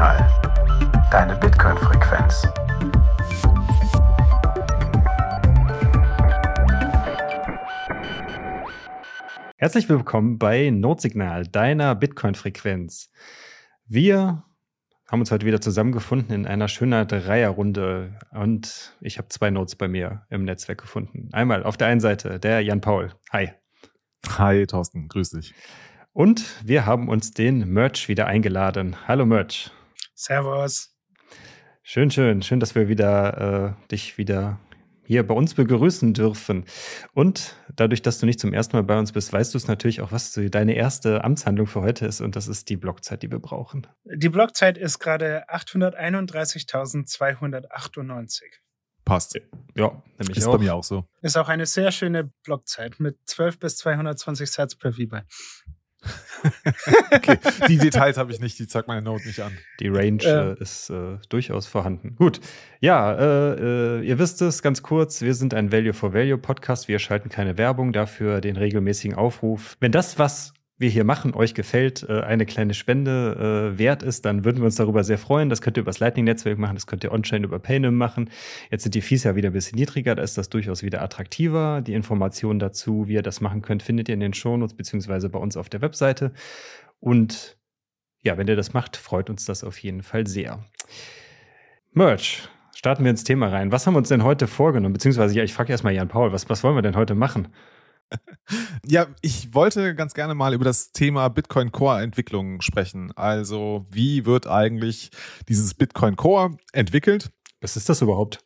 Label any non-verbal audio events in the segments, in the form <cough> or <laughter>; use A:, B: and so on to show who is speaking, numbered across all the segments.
A: Notsignal. Deine Bitcoin-Frequenz.
B: Herzlich willkommen bei Notsignal, deiner Bitcoin-Frequenz. Wir haben uns heute wieder zusammengefunden in einer schönen Dreierrunde und ich habe zwei Notes bei mir im Netzwerk gefunden. Einmal auf der einen Seite der Jan Paul. Hi.
C: Hi, Thorsten, grüß dich.
B: Und wir haben uns den Merch wieder eingeladen. Hallo Merch.
D: Servus.
B: Schön, schön, schön, dass wir wieder äh, dich wieder hier bei uns begrüßen dürfen. Und dadurch, dass du nicht zum ersten Mal bei uns bist, weißt du es natürlich auch, was deine erste Amtshandlung für heute ist. Und das ist die Blockzeit, die wir brauchen.
D: Die Blockzeit ist gerade 831.298.
C: Passt.
B: Ja, nämlich
C: ist
B: auch.
C: bei mir auch so.
D: Ist auch eine sehr schöne Blockzeit mit 12 bis 220 Satz per VBI. <laughs>
C: okay, die Details habe ich nicht, die zeigt meine Note nicht an.
B: Die Range
D: Ähm.
B: äh, ist äh, durchaus vorhanden. Gut, ja, äh, äh, ihr wisst es ganz kurz, wir sind ein Value for Value Podcast. Wir schalten keine Werbung, dafür den regelmäßigen Aufruf. Wenn das, was wir hier machen, euch gefällt, äh, eine kleine Spende äh, wert ist, dann würden wir uns darüber sehr freuen. Das könnt ihr über das Lightning-Netzwerk machen, das könnt ihr on-chain über Paynum machen. Jetzt sind die Fees ja wieder ein bisschen niedriger, da ist das durchaus wieder attraktiver. Die Informationen dazu, wie ihr das machen könnt, findet ihr in den Shownotes beziehungsweise bei uns auf der Webseite. Und ja, wenn ihr das macht, freut uns das auf jeden Fall sehr. Merch. Starten wir ins Thema rein. Was haben wir uns denn heute vorgenommen? Beziehungsweise, ja, ich frage erstmal Jan Paul, was, was wollen wir denn heute machen?
C: Ja, ich wollte ganz gerne mal über das Thema Bitcoin Core Entwicklung sprechen. Also, wie wird eigentlich dieses Bitcoin Core entwickelt?
B: Was ist das überhaupt?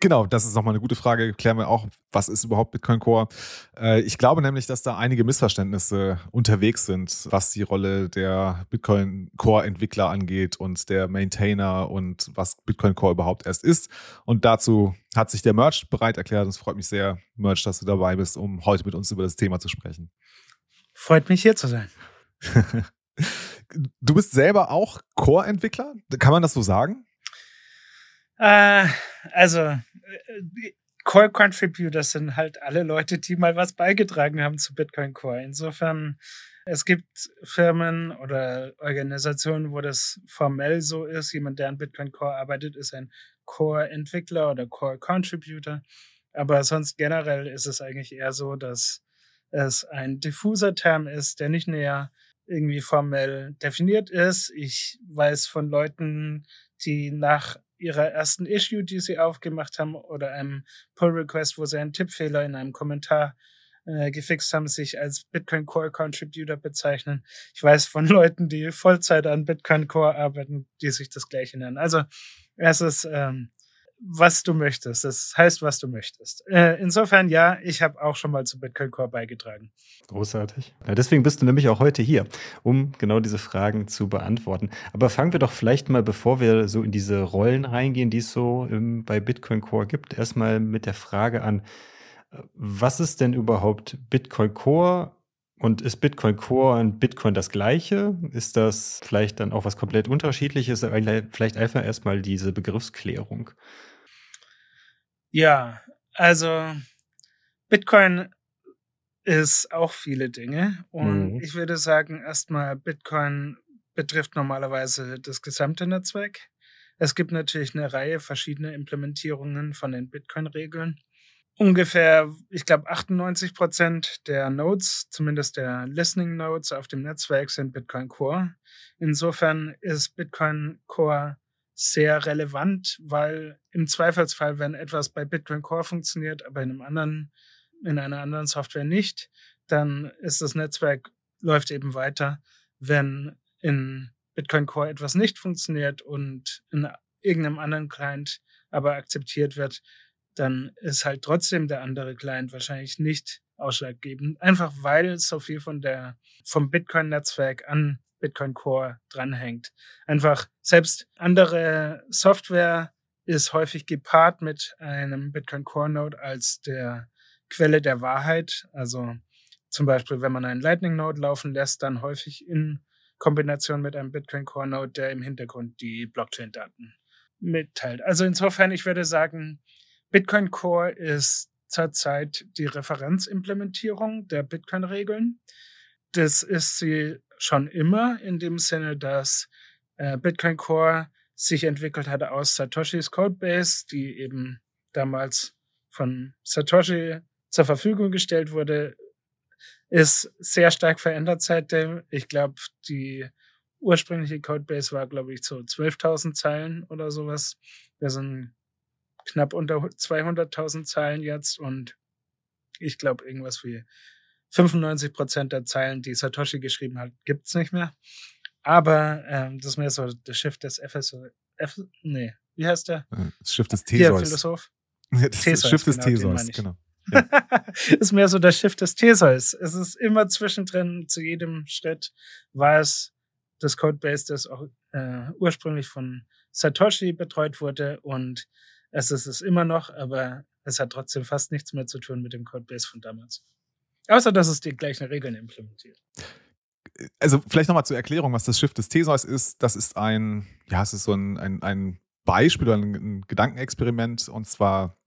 C: Genau, das ist nochmal eine gute Frage. Klären wir auch, was ist überhaupt Bitcoin Core? Äh, ich glaube nämlich, dass da einige Missverständnisse unterwegs sind, was die Rolle der Bitcoin Core Entwickler angeht und der Maintainer und was Bitcoin Core überhaupt erst ist. Und dazu hat sich der Merch bereit erklärt. Und es freut mich sehr, Merch, dass du dabei bist, um heute mit uns über das Thema zu sprechen.
D: Freut mich hier zu sein. <laughs>
C: Du bist selber auch Core-Entwickler? Kann man das so sagen?
D: Äh, also, äh, die Core Contributors sind halt alle Leute, die mal was beigetragen haben zu Bitcoin Core. Insofern, es gibt Firmen oder Organisationen, wo das formell so ist. Jemand, der an Bitcoin Core arbeitet, ist ein Core-Entwickler oder Core-Contributor. Aber sonst generell ist es eigentlich eher so, dass es ein diffuser Term ist, der nicht näher irgendwie formell definiert ist. Ich weiß von Leuten, die nach ihrer ersten Issue, die sie aufgemacht haben, oder einem Pull-Request, wo sie einen Tippfehler in einem Kommentar äh, gefixt haben, sich als Bitcoin Core Contributor bezeichnen. Ich weiß von <laughs> Leuten, die Vollzeit an Bitcoin Core arbeiten, die sich das gleiche nennen. Also es ist, ähm, was du möchtest. Das heißt, was du möchtest. Äh, insofern, ja, ich habe auch schon mal zu Bitcoin Core beigetragen.
B: Großartig. Ja, deswegen bist du nämlich auch heute hier, um genau diese Fragen zu beantworten. Aber fangen wir doch vielleicht mal, bevor wir so in diese Rollen reingehen, die es so im, bei Bitcoin Core gibt, erstmal mit der Frage an, äh, was ist denn überhaupt Bitcoin Core und ist Bitcoin Core und Bitcoin das gleiche? Ist das vielleicht dann auch was komplett unterschiedliches? Vielleicht einfach erstmal diese Begriffsklärung.
D: Ja, also Bitcoin ist auch viele Dinge. Und
B: Mhm.
D: ich würde sagen, erstmal Bitcoin betrifft normalerweise das gesamte Netzwerk. Es gibt natürlich eine Reihe verschiedener Implementierungen von den Bitcoin-Regeln. Ungefähr, ich glaube, 98 Prozent der Nodes, zumindest der Listening Nodes auf dem Netzwerk, sind Bitcoin Core. Insofern ist Bitcoin Core sehr relevant, weil im Zweifelsfall, wenn etwas bei Bitcoin Core funktioniert, aber in einem anderen, in einer anderen Software nicht, dann ist das Netzwerk läuft eben weiter. Wenn in Bitcoin Core etwas nicht funktioniert und in irgendeinem anderen Client aber akzeptiert wird, dann ist halt trotzdem der andere Client wahrscheinlich nicht ausschlaggebend, einfach weil so viel von der vom Bitcoin-Netzwerk an Bitcoin Core dranhängt. Einfach selbst andere Software ist häufig gepaart mit einem Bitcoin Core Node als der Quelle der Wahrheit. Also zum Beispiel, wenn man einen Lightning Node laufen lässt, dann häufig in Kombination mit einem Bitcoin Core Node, der im Hintergrund die Blockchain-Daten mitteilt. Also insofern, ich würde sagen, Bitcoin Core ist zurzeit die Referenzimplementierung der Bitcoin-Regeln. Das ist sie schon immer in dem Sinne, dass äh, Bitcoin Core sich entwickelt hat aus Satoshis Codebase, die eben damals von Satoshi zur Verfügung gestellt wurde, ist sehr stark verändert seitdem. Ich glaube, die ursprüngliche Codebase war, glaube ich, so 12.000 Zeilen oder sowas. Wir sind knapp unter 200.000 Zeilen jetzt und ich glaube, irgendwas wie 95 Prozent der Zeilen, die Satoshi geschrieben hat, gibt's nicht mehr. Aber ähm, das ist mehr so das Schiff des FSO. F, nee, wie heißt der?
C: Äh, das Schiff des Theseus.
D: Philosoph. <laughs>
C: das Theseus, Schiff des genau, Theseus, genau. <laughs>
D: Ja. ist mehr so das Schiff des Theseus. Es ist immer zwischendrin, zu jedem Schritt war es das Codebase, das auch äh, ursprünglich von Satoshi betreut wurde und es ist es immer noch, aber es hat trotzdem fast nichts mehr zu tun mit dem Codebase von damals. Außer, dass es die gleichen Regeln implementiert.
C: Also vielleicht nochmal zur Erklärung, was das Schiff des Theseus ist. Das ist ein, ja, es ist so ein, ein, ein Beispiel oder ein, ein Gedankenexperiment. Und zwar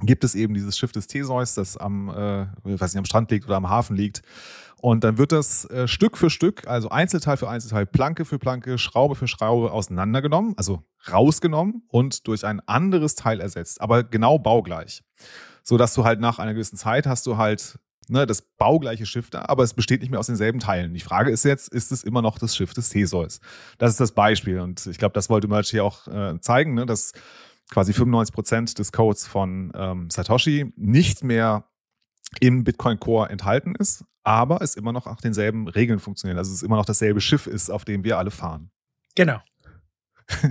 C: gibt es eben dieses Schiff des Theseus, das am, äh, weiß nicht, am Strand liegt oder am Hafen liegt. Und dann wird das äh, Stück für Stück, also Einzelteil für Einzelteil, Planke für Planke, Schraube für Schraube auseinandergenommen, also rausgenommen und durch ein anderes Teil ersetzt, aber genau baugleich. So dass du halt nach einer gewissen Zeit hast du halt ne, das baugleiche Schiff da, aber es besteht nicht mehr aus denselben Teilen. Die Frage ist jetzt, ist es immer noch das Schiff des Theseus? Das ist das Beispiel und ich glaube, das wollte Merch hier auch äh, zeigen, ne, dass quasi 95 Prozent des Codes von ähm, Satoshi nicht mehr im Bitcoin Core enthalten ist, aber es immer noch nach denselben Regeln funktioniert. Also es immer noch dasselbe Schiff ist, auf dem wir alle fahren.
D: Genau. <laughs>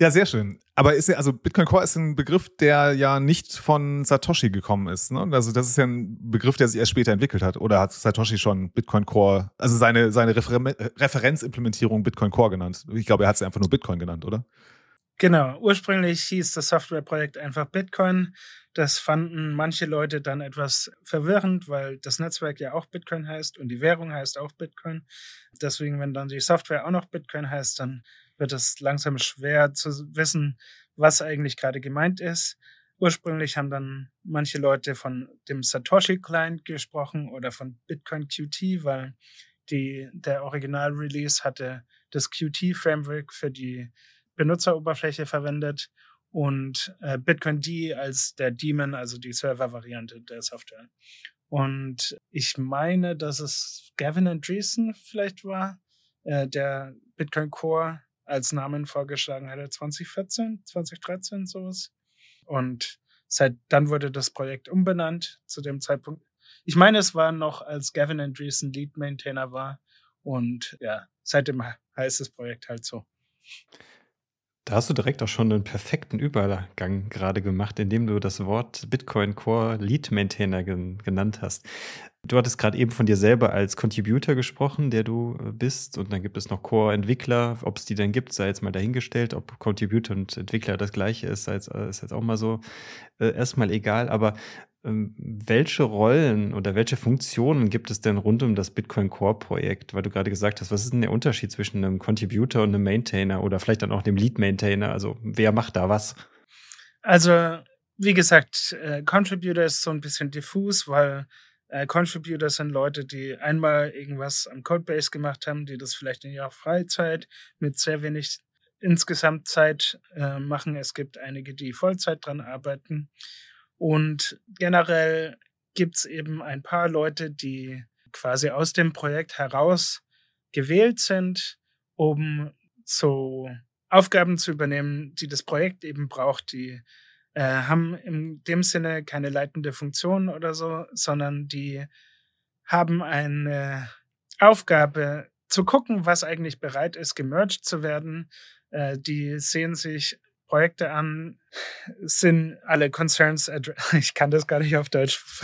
C: ja, sehr schön. Aber ist ja, also Bitcoin Core ist ein Begriff, der ja nicht von Satoshi gekommen ist. Ne? Also das ist ja ein Begriff, der sich erst später entwickelt hat. Oder hat Satoshi schon Bitcoin Core, also seine, seine Refer Referenzimplementierung Bitcoin Core genannt? Ich glaube, er hat es einfach nur Bitcoin genannt, oder?
D: Genau, ursprünglich hieß das Softwareprojekt einfach Bitcoin. Das fanden manche Leute dann etwas verwirrend, weil das Netzwerk ja auch Bitcoin heißt und die Währung heißt auch Bitcoin. Deswegen, wenn dann die Software auch noch Bitcoin heißt, dann wird es langsam schwer zu wissen, was eigentlich gerade gemeint ist. Ursprünglich haben dann manche Leute von dem Satoshi Client gesprochen oder von Bitcoin Qt, weil die, der Original-Release hatte das Qt-Framework für die Benutzeroberfläche verwendet und äh, Bitcoin D als der Daemon, also die Server-Variante der Software. Und ich meine, dass es Gavin Andreessen vielleicht war, äh, der Bitcoin Core als Namen vorgeschlagen hatte, 2014, 2013, sowas. Und seit dann wurde das Projekt umbenannt zu dem Zeitpunkt. Ich meine, es war noch, als Gavin Andreessen Lead Maintainer war. Und ja, seitdem heißt das Projekt halt so.
B: Da hast du direkt auch schon einen perfekten Übergang gerade gemacht, indem du das Wort Bitcoin Core Lead Maintainer gen genannt hast. Du hattest gerade eben von dir selber als Contributor gesprochen, der du äh, bist. Und dann gibt es noch Core-Entwickler. Ob es die denn gibt, sei jetzt mal dahingestellt. Ob Contributor und Entwickler das gleiche ist, sei jetzt, äh, ist jetzt auch mal so äh, erstmal egal. Aber welche Rollen oder welche Funktionen gibt es denn rund um das Bitcoin Core Projekt? Weil du gerade gesagt hast, was ist denn der Unterschied zwischen einem Contributor und einem Maintainer oder vielleicht dann auch dem Lead Maintainer? Also wer macht da was?
D: Also, wie gesagt, äh, Contributor ist so ein bisschen diffus, weil äh, Contributor sind Leute, die einmal irgendwas am Codebase gemacht haben, die das vielleicht in ihrer Freizeit mit sehr wenig insgesamt Zeit äh, machen. Es gibt einige, die Vollzeit dran arbeiten. Und generell gibt es eben ein paar Leute, die quasi aus dem Projekt heraus gewählt sind, um so Aufgaben zu übernehmen, die das Projekt eben braucht, die äh, haben in dem Sinne keine leitende Funktion oder so, sondern die haben eine Aufgabe zu gucken, was eigentlich bereit ist, gemerged zu werden. Äh, die sehen sich Projekte an, sind alle Concerns, <laughs> ich kann das gar nicht auf Deutsch. <laughs>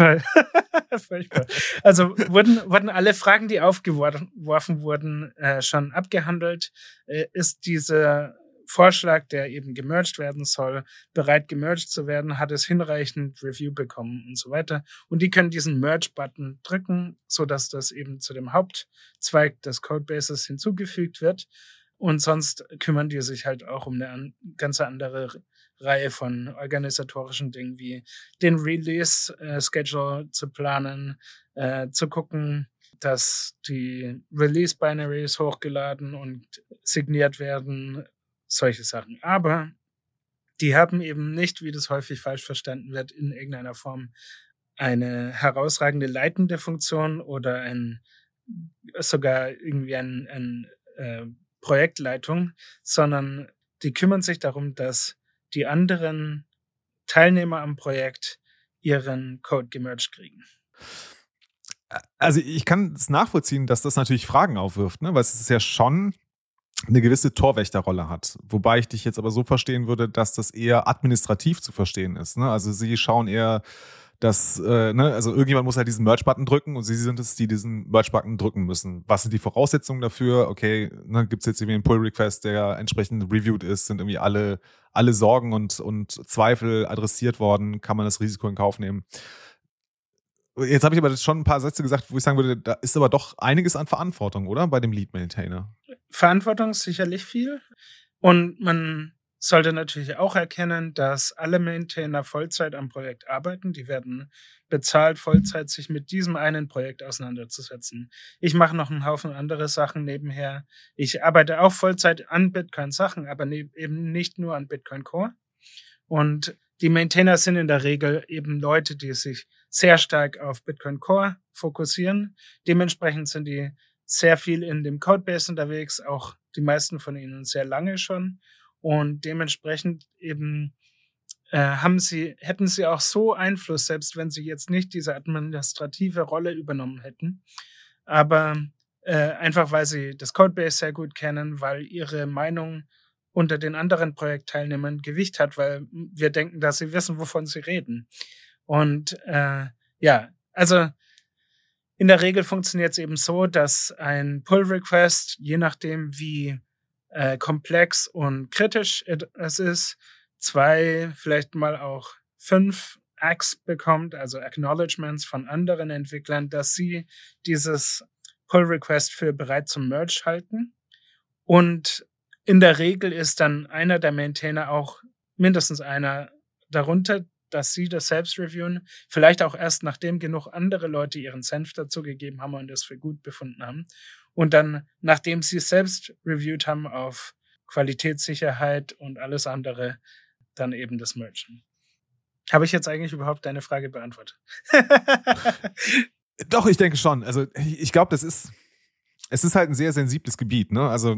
D: also wurden, wurden alle Fragen, die aufgeworfen wurden, äh, schon abgehandelt? Äh, ist dieser Vorschlag, der eben gemerged werden soll, bereit gemerged zu werden, hat es hinreichend Review bekommen und so weiter. Und die können diesen Merge-Button drücken, so dass das eben zu dem Hauptzweig des Codebases hinzugefügt wird. Und sonst kümmern die sich halt auch um eine an, ganz andere Reihe von organisatorischen Dingen wie den Release-Schedule äh, zu planen, äh, zu gucken, dass die Release-Binaries hochgeladen und signiert werden, solche Sachen. Aber die haben eben nicht, wie das häufig falsch verstanden wird, in irgendeiner Form eine herausragende leitende Funktion oder ein sogar irgendwie ein, ein äh, Projektleitung, sondern die kümmern sich darum, dass die anderen Teilnehmer am Projekt ihren Code gemerged kriegen.
C: Also ich kann es nachvollziehen, dass das natürlich Fragen aufwirft, ne? weil es ist ja schon eine gewisse Torwächterrolle hat. Wobei ich dich jetzt aber so verstehen würde, dass das eher administrativ zu verstehen ist. Ne? Also sie schauen eher, dass, äh, ne, also irgendjemand muss halt diesen Merch-Button drücken und sie sind es, die diesen Merch-Button drücken müssen. Was sind die Voraussetzungen dafür? Okay, ne, gibt es jetzt irgendwie einen Pull-Request, der entsprechend reviewed ist, sind irgendwie alle, alle Sorgen und, und Zweifel adressiert worden, kann man das Risiko in Kauf nehmen. Jetzt habe ich aber schon ein paar Sätze gesagt, wo ich sagen würde, da ist aber doch einiges an Verantwortung, oder? Bei dem Lead Maintainer.
D: Verantwortung ist sicherlich viel. Und man sollte natürlich auch erkennen, dass alle Maintainer Vollzeit am Projekt arbeiten. Die werden bezahlt, Vollzeit sich mit diesem einen Projekt auseinanderzusetzen. Ich mache noch einen Haufen andere Sachen nebenher. Ich arbeite auch Vollzeit an Bitcoin-Sachen, aber eben nicht nur an Bitcoin Core. Und die Maintainer sind in der Regel eben Leute, die sich sehr stark auf Bitcoin Core fokussieren. Dementsprechend sind die sehr viel in dem Codebase unterwegs, auch die meisten von ihnen sehr lange schon. Und dementsprechend eben äh, haben sie, hätten sie auch so Einfluss, selbst wenn sie jetzt nicht diese administrative Rolle übernommen hätten. Aber äh, einfach weil sie das Codebase sehr gut kennen, weil ihre Meinung unter den anderen Projektteilnehmern Gewicht hat, weil wir denken, dass sie wissen, wovon sie reden. Und äh, ja, also in der Regel funktioniert es eben so, dass ein Pull-Request, je nachdem wie äh, komplex und kritisch es ist, zwei, vielleicht mal auch fünf Acts bekommt, also Acknowledgements von anderen Entwicklern, dass sie dieses Pull-Request für bereit zum Merge halten. Und in der Regel ist dann einer der Maintainer auch mindestens einer darunter, dass sie das selbst reviewen. Vielleicht auch erst nachdem genug andere Leute ihren Senf dazu gegeben haben und es für gut befunden haben. Und dann, nachdem sie es selbst reviewed haben auf Qualitätssicherheit und alles andere, dann eben das Merchen. Habe ich jetzt eigentlich überhaupt deine Frage beantwortet? <laughs>
C: Doch, ich denke schon. Also ich glaube, das ist, es ist halt ein sehr sensibles Gebiet. Ne? Also,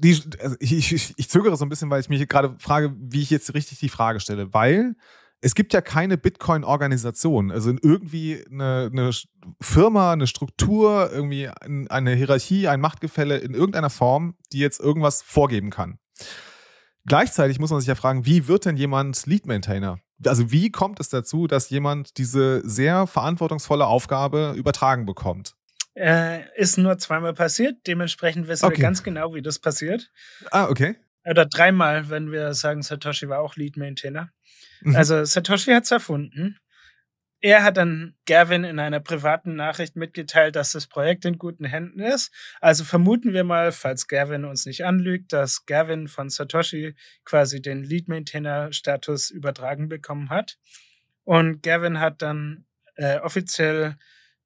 C: die, also ich, ich, ich zögere so ein bisschen, weil ich mich gerade frage, wie ich jetzt richtig die Frage stelle. Weil es gibt ja keine Bitcoin-Organisation, also irgendwie eine, eine, Firma, eine Struktur, irgendwie eine Hierarchie, ein Machtgefälle in irgendeiner Form, die jetzt irgendwas vorgeben kann. Gleichzeitig muss man sich ja fragen, wie wird denn jemand Lead Maintainer? Also wie kommt es dazu, dass jemand diese sehr verantwortungsvolle Aufgabe übertragen bekommt?
D: Äh, ist nur zweimal passiert, dementsprechend wissen okay. wir ganz genau, wie das passiert.
C: Ah, okay.
D: Oder dreimal, wenn wir sagen, Satoshi war auch Lead Maintainer. Mhm. Also Satoshi hat es erfunden. Er hat dann Gavin in einer privaten Nachricht mitgeteilt, dass das Projekt in guten Händen ist. Also vermuten wir mal, falls Gavin uns nicht anlügt, dass Gavin von Satoshi quasi den Lead Maintainer Status übertragen bekommen hat. Und Gavin hat dann äh, offiziell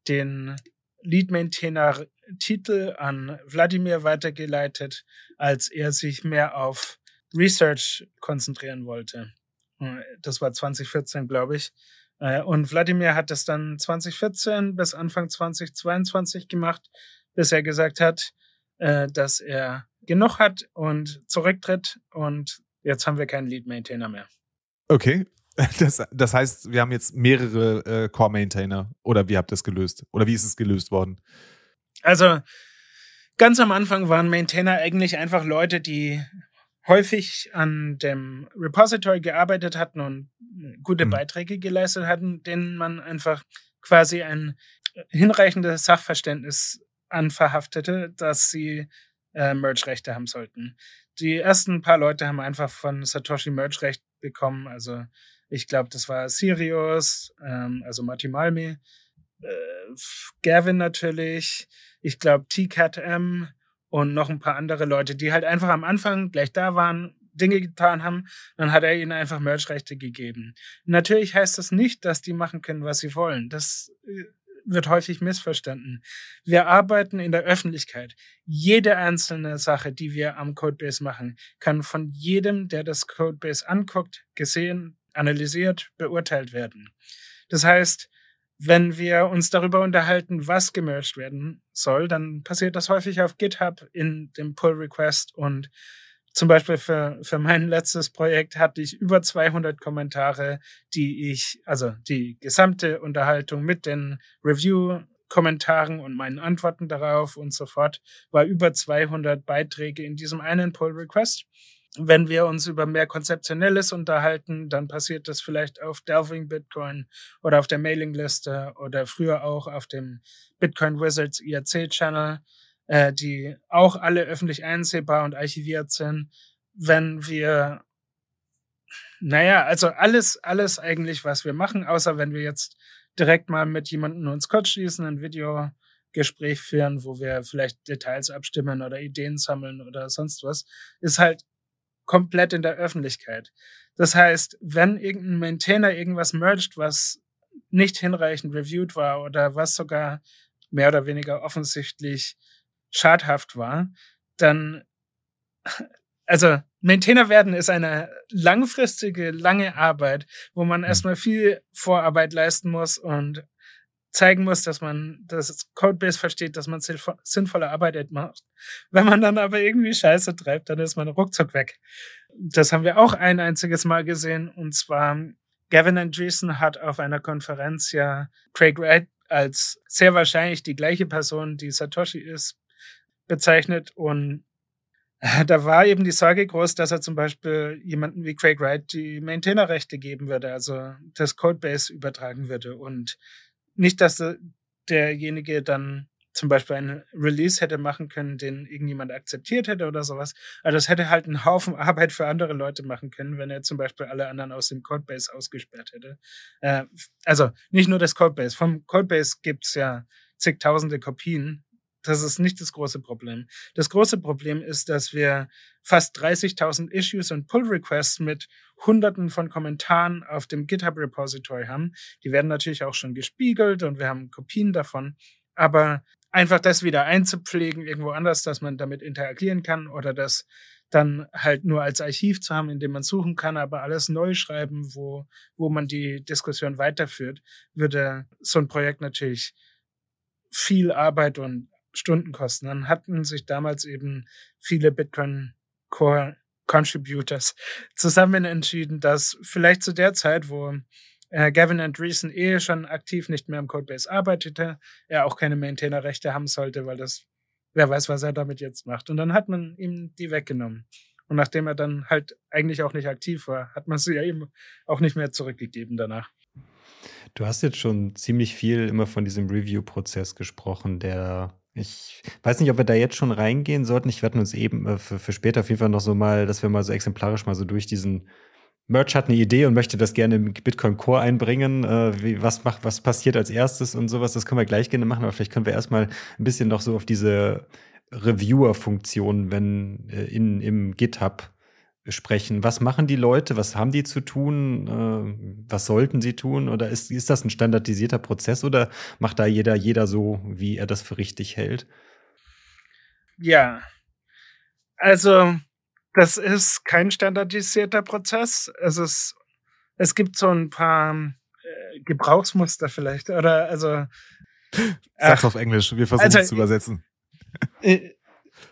D: den Lead Maintainer Titel an Wladimir weitergeleitet, als er sich mehr auf Research konzentrieren wollte. Das war 2014, glaube ich. Äh, und Wladimir hat das dann 2014 bis Anfang 2022 gemacht, bis er gesagt hat, äh, dass er genug hat und zurücktritt und jetzt haben wir keinen Lead Maintainer mehr.
C: Okay. <laughs> Das, das heißt, wir haben jetzt mehrere äh, Core Maintainer oder wie habt ihr das gelöst? Oder wie ist es gelöst worden?
D: Also ganz am Anfang waren Maintainer eigentlich einfach Leute, die häufig an dem Repository gearbeitet hatten und gute mhm. Beiträge geleistet hatten, denen man einfach quasi ein hinreichendes Sachverständnis anverhaftete, dass sie äh, Merge-Rechte haben sollten. Die ersten paar Leute haben einfach von Satoshi Merge-Recht bekommen. Also ich glaube, das war Sirius, ähm, also Mati Malmi, äh, Gavin natürlich, ich glaube TCAT-M, und noch ein paar andere Leute, die halt einfach am Anfang gleich da waren, Dinge getan haben, dann hat er ihnen einfach Merch-Rechte gegeben. Natürlich heißt das nicht, dass die machen können, was sie wollen. Das äh, wird häufig missverstanden. Wir arbeiten in der Öffentlichkeit. Jede einzelne Sache, die wir am Codebase machen, kann von jedem, der das Codebase anguckt, gesehen, analysiert, beurteilt werden. Das heißt, wenn wir uns darüber unterhalten, was gemerged werden soll, dann passiert das häufig auf GitHub in dem Pull Request und zum Beispiel für, für mein <laughs> letztes Projekt hatte ich über 200 Kommentare, die ich, also die gesamte Unterhaltung mit den Review-Kommentaren und meinen Antworten darauf und so fort war über 200 Beiträge in diesem einen Pull Request. Wenn wir uns über mehr Konzeptionelles unterhalten, dann passiert das vielleicht auf Delving Bitcoin oder auf der Mailingliste oder früher auch auf dem Bitcoin Wizards IRC-Channel äh, die auch alle öffentlich einsehbar und archiviert sind, wenn wir, naja, also alles, alles eigentlich, was wir machen, außer wenn wir jetzt direkt mal mit jemandem uns kurz schließen, ein Videogespräch führen, wo wir vielleicht Details abstimmen oder Ideen sammeln oder sonst was, ist halt komplett in der Öffentlichkeit. Das heißt, wenn irgendein Maintainer irgendwas merged, was nicht hinreichend reviewed war oder was sogar mehr oder weniger offensichtlich schadhaft war, dann, <laughs> also Maintainer werden ist eine langfristige, lange Arbeit, wo man mhm. erstmal viel Vorarbeit leisten muss und zeigen muss, dass man das Codebase versteht, dass man sinnvolle Arbeit macht. Wenn man dann aber irgendwie Scheiße treibt, dann ist man ruckzuck weg. Das haben wir auch ein einziges Mal gesehen und zwar Gavin Andreessen hat auf einer Konferenz ja Craig Wright als sehr wahrscheinlich die gleiche Person, die Satoshi ist, bezeichnet und <laughs> da war eben die Sorge groß, dass er zum Beispiel jemanden wie Craig Wright die Maintainerrechte geben würde, also das Codebase übertragen würde und nicht, dass derjenige dann zum Beispiel einen Release hätte machen können, den irgendjemand akzeptiert hätte oder sowas. Aber das hätte halt einen Haufen <laughs> Arbeit für andere Leute machen können, wenn er zum Beispiel alle anderen aus dem Codebase ausgesperrt hätte. Äh, also nicht nur das Codebase. Vom Codebase gibt's ja zigtausende Kopien das ist nicht das große Problem. Das große Problem ist, dass wir fast 30.000 Issues und Pull Requests mit Hunderten von Kommentaren auf dem GitHub Repository haben. Die werden natürlich auch schon gespiegelt und wir haben Kopien davon. Aber einfach das wieder einzupflegen irgendwo anders, dass man damit interagieren kann oder das dann halt nur als Archiv zu haben, in dem man suchen kann, aber alles neu schreiben, wo, wo man die Diskussion weiterführt, würde so ein Projekt natürlich viel Arbeit und Stunden kosten. Dann hatten sich damals eben viele Bitcoin Core Contributors zusammen entschieden, dass vielleicht zu der Zeit, wo äh, Gavin Andreessen eh schon aktiv nicht mehr im Codebase arbeitete, er auch keine Maintainer-Rechte haben sollte, weil das, wer weiß, was er damit jetzt macht. Und dann hat man ihm die weggenommen. Und nachdem er dann halt eigentlich auch nicht aktiv war, hat man sie ja eben auch nicht mehr zurückgegeben danach.
B: Du hast jetzt schon ziemlich viel immer von diesem Review-Prozess gesprochen, der ich weiß nicht, ob wir da jetzt schon reingehen sollten. Ich werde uns eben äh, für, für später auf jeden Fall noch so mal, dass wir mal so exemplarisch mal so durch diesen Merch hat eine Idee und möchte das gerne im Bitcoin Core einbringen. Äh, wie, was macht, was passiert als erstes und sowas. Das können wir gleich gerne machen, aber vielleicht können wir erstmal ein bisschen noch so auf diese Reviewer-Funktion, wenn äh, in, im GitHub sprechen. Was machen die Leute? Was haben die zu tun? Äh, was sollten sie tun? Oder ist, ist das ein standardisierter Prozess oder macht da jeder, jeder so, wie er das für richtig hält?
D: Ja, also das ist kein standardisierter Prozess. Es ist, es gibt so ein paar äh, Gebrauchsmuster vielleicht, oder also.
C: Sag's auf Englisch, wir versuchen also, es zu übersetzen.
D: Äh,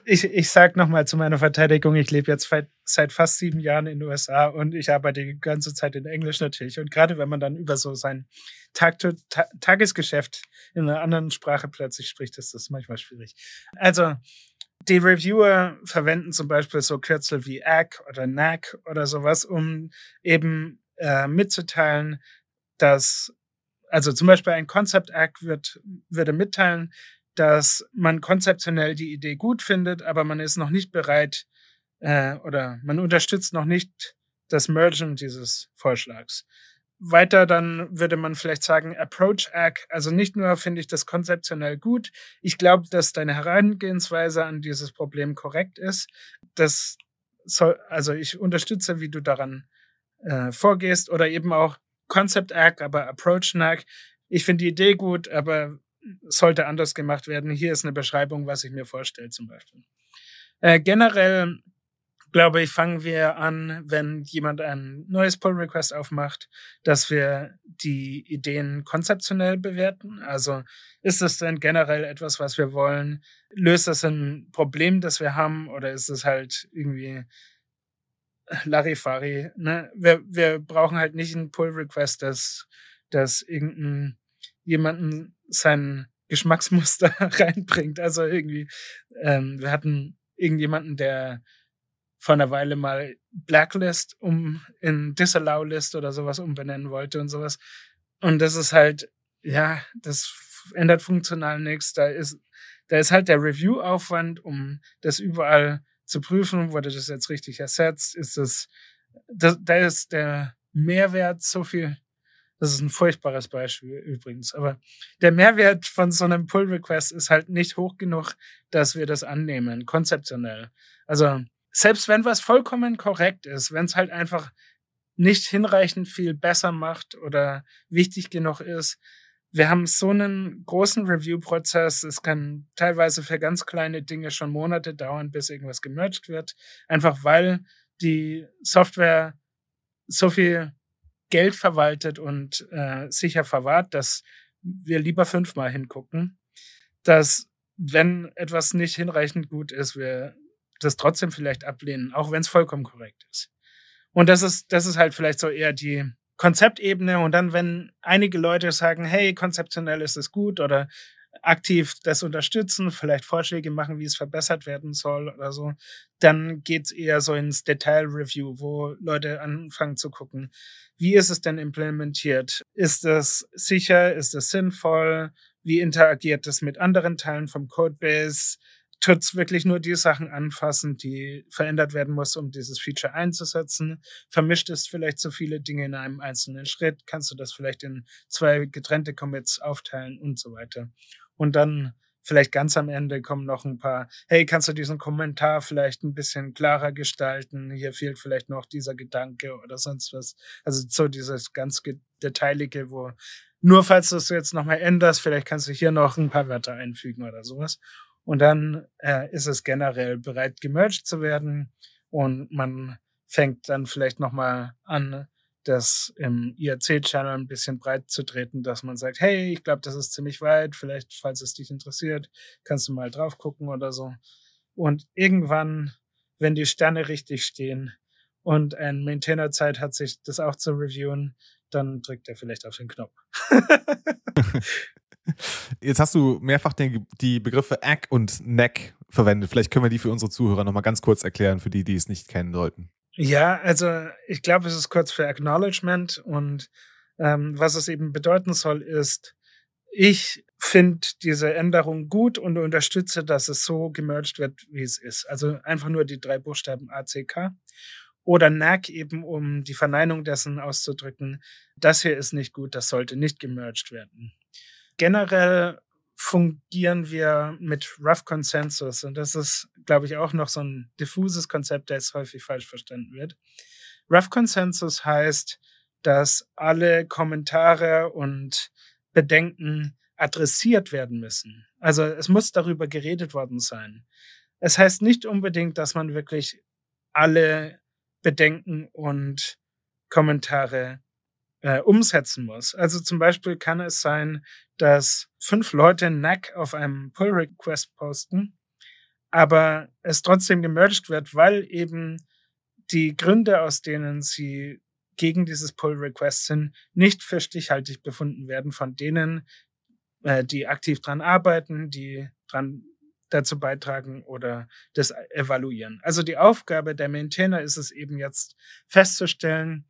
D: ich, ich sag nochmal zu meiner Verteidigung, ich lebe jetzt seit fast sieben Jahren in den USA und ich arbeite die ganze Zeit in Englisch natürlich. Und gerade wenn man dann über so sein Tag Ta Tagesgeschäft in einer anderen Sprache plötzlich spricht, ist das manchmal schwierig. Also, die Reviewer verwenden zum Beispiel so Kürzel wie ACK oder NAC oder sowas, um eben äh, mitzuteilen, dass also zum Beispiel ein Concept Act wird, würde mitteilen, dass man konzeptionell die Idee gut findet, aber man ist noch nicht bereit äh, oder man unterstützt noch nicht das Mergen dieses Vorschlags. Weiter dann würde man vielleicht sagen, Approach Act, also nicht nur finde ich das konzeptionell gut, ich glaube, dass deine Herangehensweise an dieses Problem korrekt ist. Das soll, also ich unterstütze, wie du daran äh, vorgehst oder eben auch Concept Act, aber Approach Act. Ich finde die Idee gut, aber sollte anders gemacht werden. Hier ist eine Beschreibung, was ich mir vorstelle zum Beispiel. Äh, generell glaube ich, fangen wir an, wenn jemand ein neues Pull Request aufmacht, dass wir die Ideen konzeptionell bewerten. Also ist es denn generell etwas, was wir wollen? Löst das ein Problem, das wir haben? Oder ist es halt irgendwie Larifari? Ne? Wir, wir brauchen halt nicht ein Pull Request, das, das irgendein jemanden sein Geschmacksmuster <laughs> reinbringt. Also irgendwie, ähm, wir hatten irgendjemanden, der vor einer Weile mal Blacklist um in Disallow List oder sowas umbenennen wollte und sowas. Und das ist halt, ja, das ändert funktional nichts. Da ist, da ist halt der Review-Aufwand, um das überall zu prüfen, wurde das jetzt richtig ersetzt, ist das, da, da ist der Mehrwert so viel, das ist ein furchtbares Beispiel übrigens, aber der Mehrwert von so einem Pull-Request ist halt nicht hoch genug, dass wir das annehmen, konzeptionell. Also selbst wenn was vollkommen korrekt ist, wenn es halt einfach nicht hinreichend viel besser macht oder wichtig genug ist, wir haben so einen großen Review-Prozess. Es kann teilweise für ganz kleine Dinge schon Monate dauern, bis irgendwas gemerged wird. Einfach weil die Software so viel Geld verwaltet und äh, sicher verwahrt, dass wir lieber fünfmal hingucken. Dass, wenn etwas nicht hinreichend gut ist, wir das trotzdem vielleicht ablehnen, auch wenn es vollkommen korrekt ist. Und das ist, das ist halt vielleicht so eher die Konzeptebene. Und dann, wenn einige Leute sagen, hey, konzeptionell ist es gut oder aktiv das unterstützen, vielleicht Vorschläge machen, wie es verbessert werden soll oder so, dann geht's eher so ins Detail-Review, wo Leute anfangen zu gucken, wie ist es denn implementiert? Ist es sicher? Ist es sinnvoll? Wie interagiert es mit anderen Teilen vom Codebase? tut's wirklich nur die Sachen anfassen, die verändert werden muss, um dieses Feature einzusetzen. Vermischt es vielleicht so viele Dinge in einem einzelnen Schritt, kannst du das vielleicht in zwei getrennte Commits aufteilen und so weiter. Und dann vielleicht ganz am Ende kommen noch ein paar, hey, kannst du diesen Kommentar vielleicht ein bisschen klarer gestalten? Hier fehlt vielleicht noch dieser Gedanke oder sonst was. Also so dieses ganz Detailige, wo nur falls du es jetzt nochmal änderst, vielleicht kannst du hier noch ein paar Wörter einfügen oder sowas. Und dann äh, ist es generell bereit, gemerged zu werden. Und man fängt dann vielleicht nochmal an, das im IRC-Channel ein bisschen breit zu treten, dass man sagt, hey, ich glaube, das ist ziemlich weit, vielleicht, falls es dich interessiert, kannst du mal drauf gucken oder so. Und irgendwann, wenn die Sterne richtig stehen und ein Maintainer Zeit hat, sich das auch zu reviewen, dann drückt er vielleicht auf den Knopf. <laughs>
C: Jetzt hast du mehrfach den, die Begriffe ACK und NAC verwendet. Vielleicht können wir die für unsere Zuhörer nochmal ganz kurz erklären, für die, die es nicht kennen sollten.
D: Ja, also ich glaube, es ist kurz für Acknowledgement und ähm, was es eben bedeuten soll, ist, ich finde diese Änderung gut und unterstütze, dass es so gemerged wird, wie es ist. Also einfach nur die drei Buchstaben ACK. Oder NAC eben, um die Verneinung dessen auszudrücken. Das hier ist nicht gut, das sollte nicht gemerged werden generell fungieren wir mit Rough Consensus und das ist, glaube ich, auch noch so ein diffuses Konzept, das häufig falsch verstanden wird. Rough Consensus heißt, dass alle Kommentare und Bedenken adressiert werden müssen. Also es muss darüber geredet worden sein. Es heißt nicht unbedingt, dass man wirklich alle Bedenken und Kommentare äh, umsetzen muss. Also zum Beispiel kann es sein, dass fünf Leute NAC auf einem Pull-Request posten, aber es trotzdem gemerged wird, weil eben die Gründe, aus denen sie gegen dieses Pull-Request sind, nicht für stichhaltig befunden werden von denen, äh, die aktiv dran arbeiten, die dran dazu beitragen oder das evaluieren. Also die Aufgabe der Maintainer ist es eben jetzt festzustellen,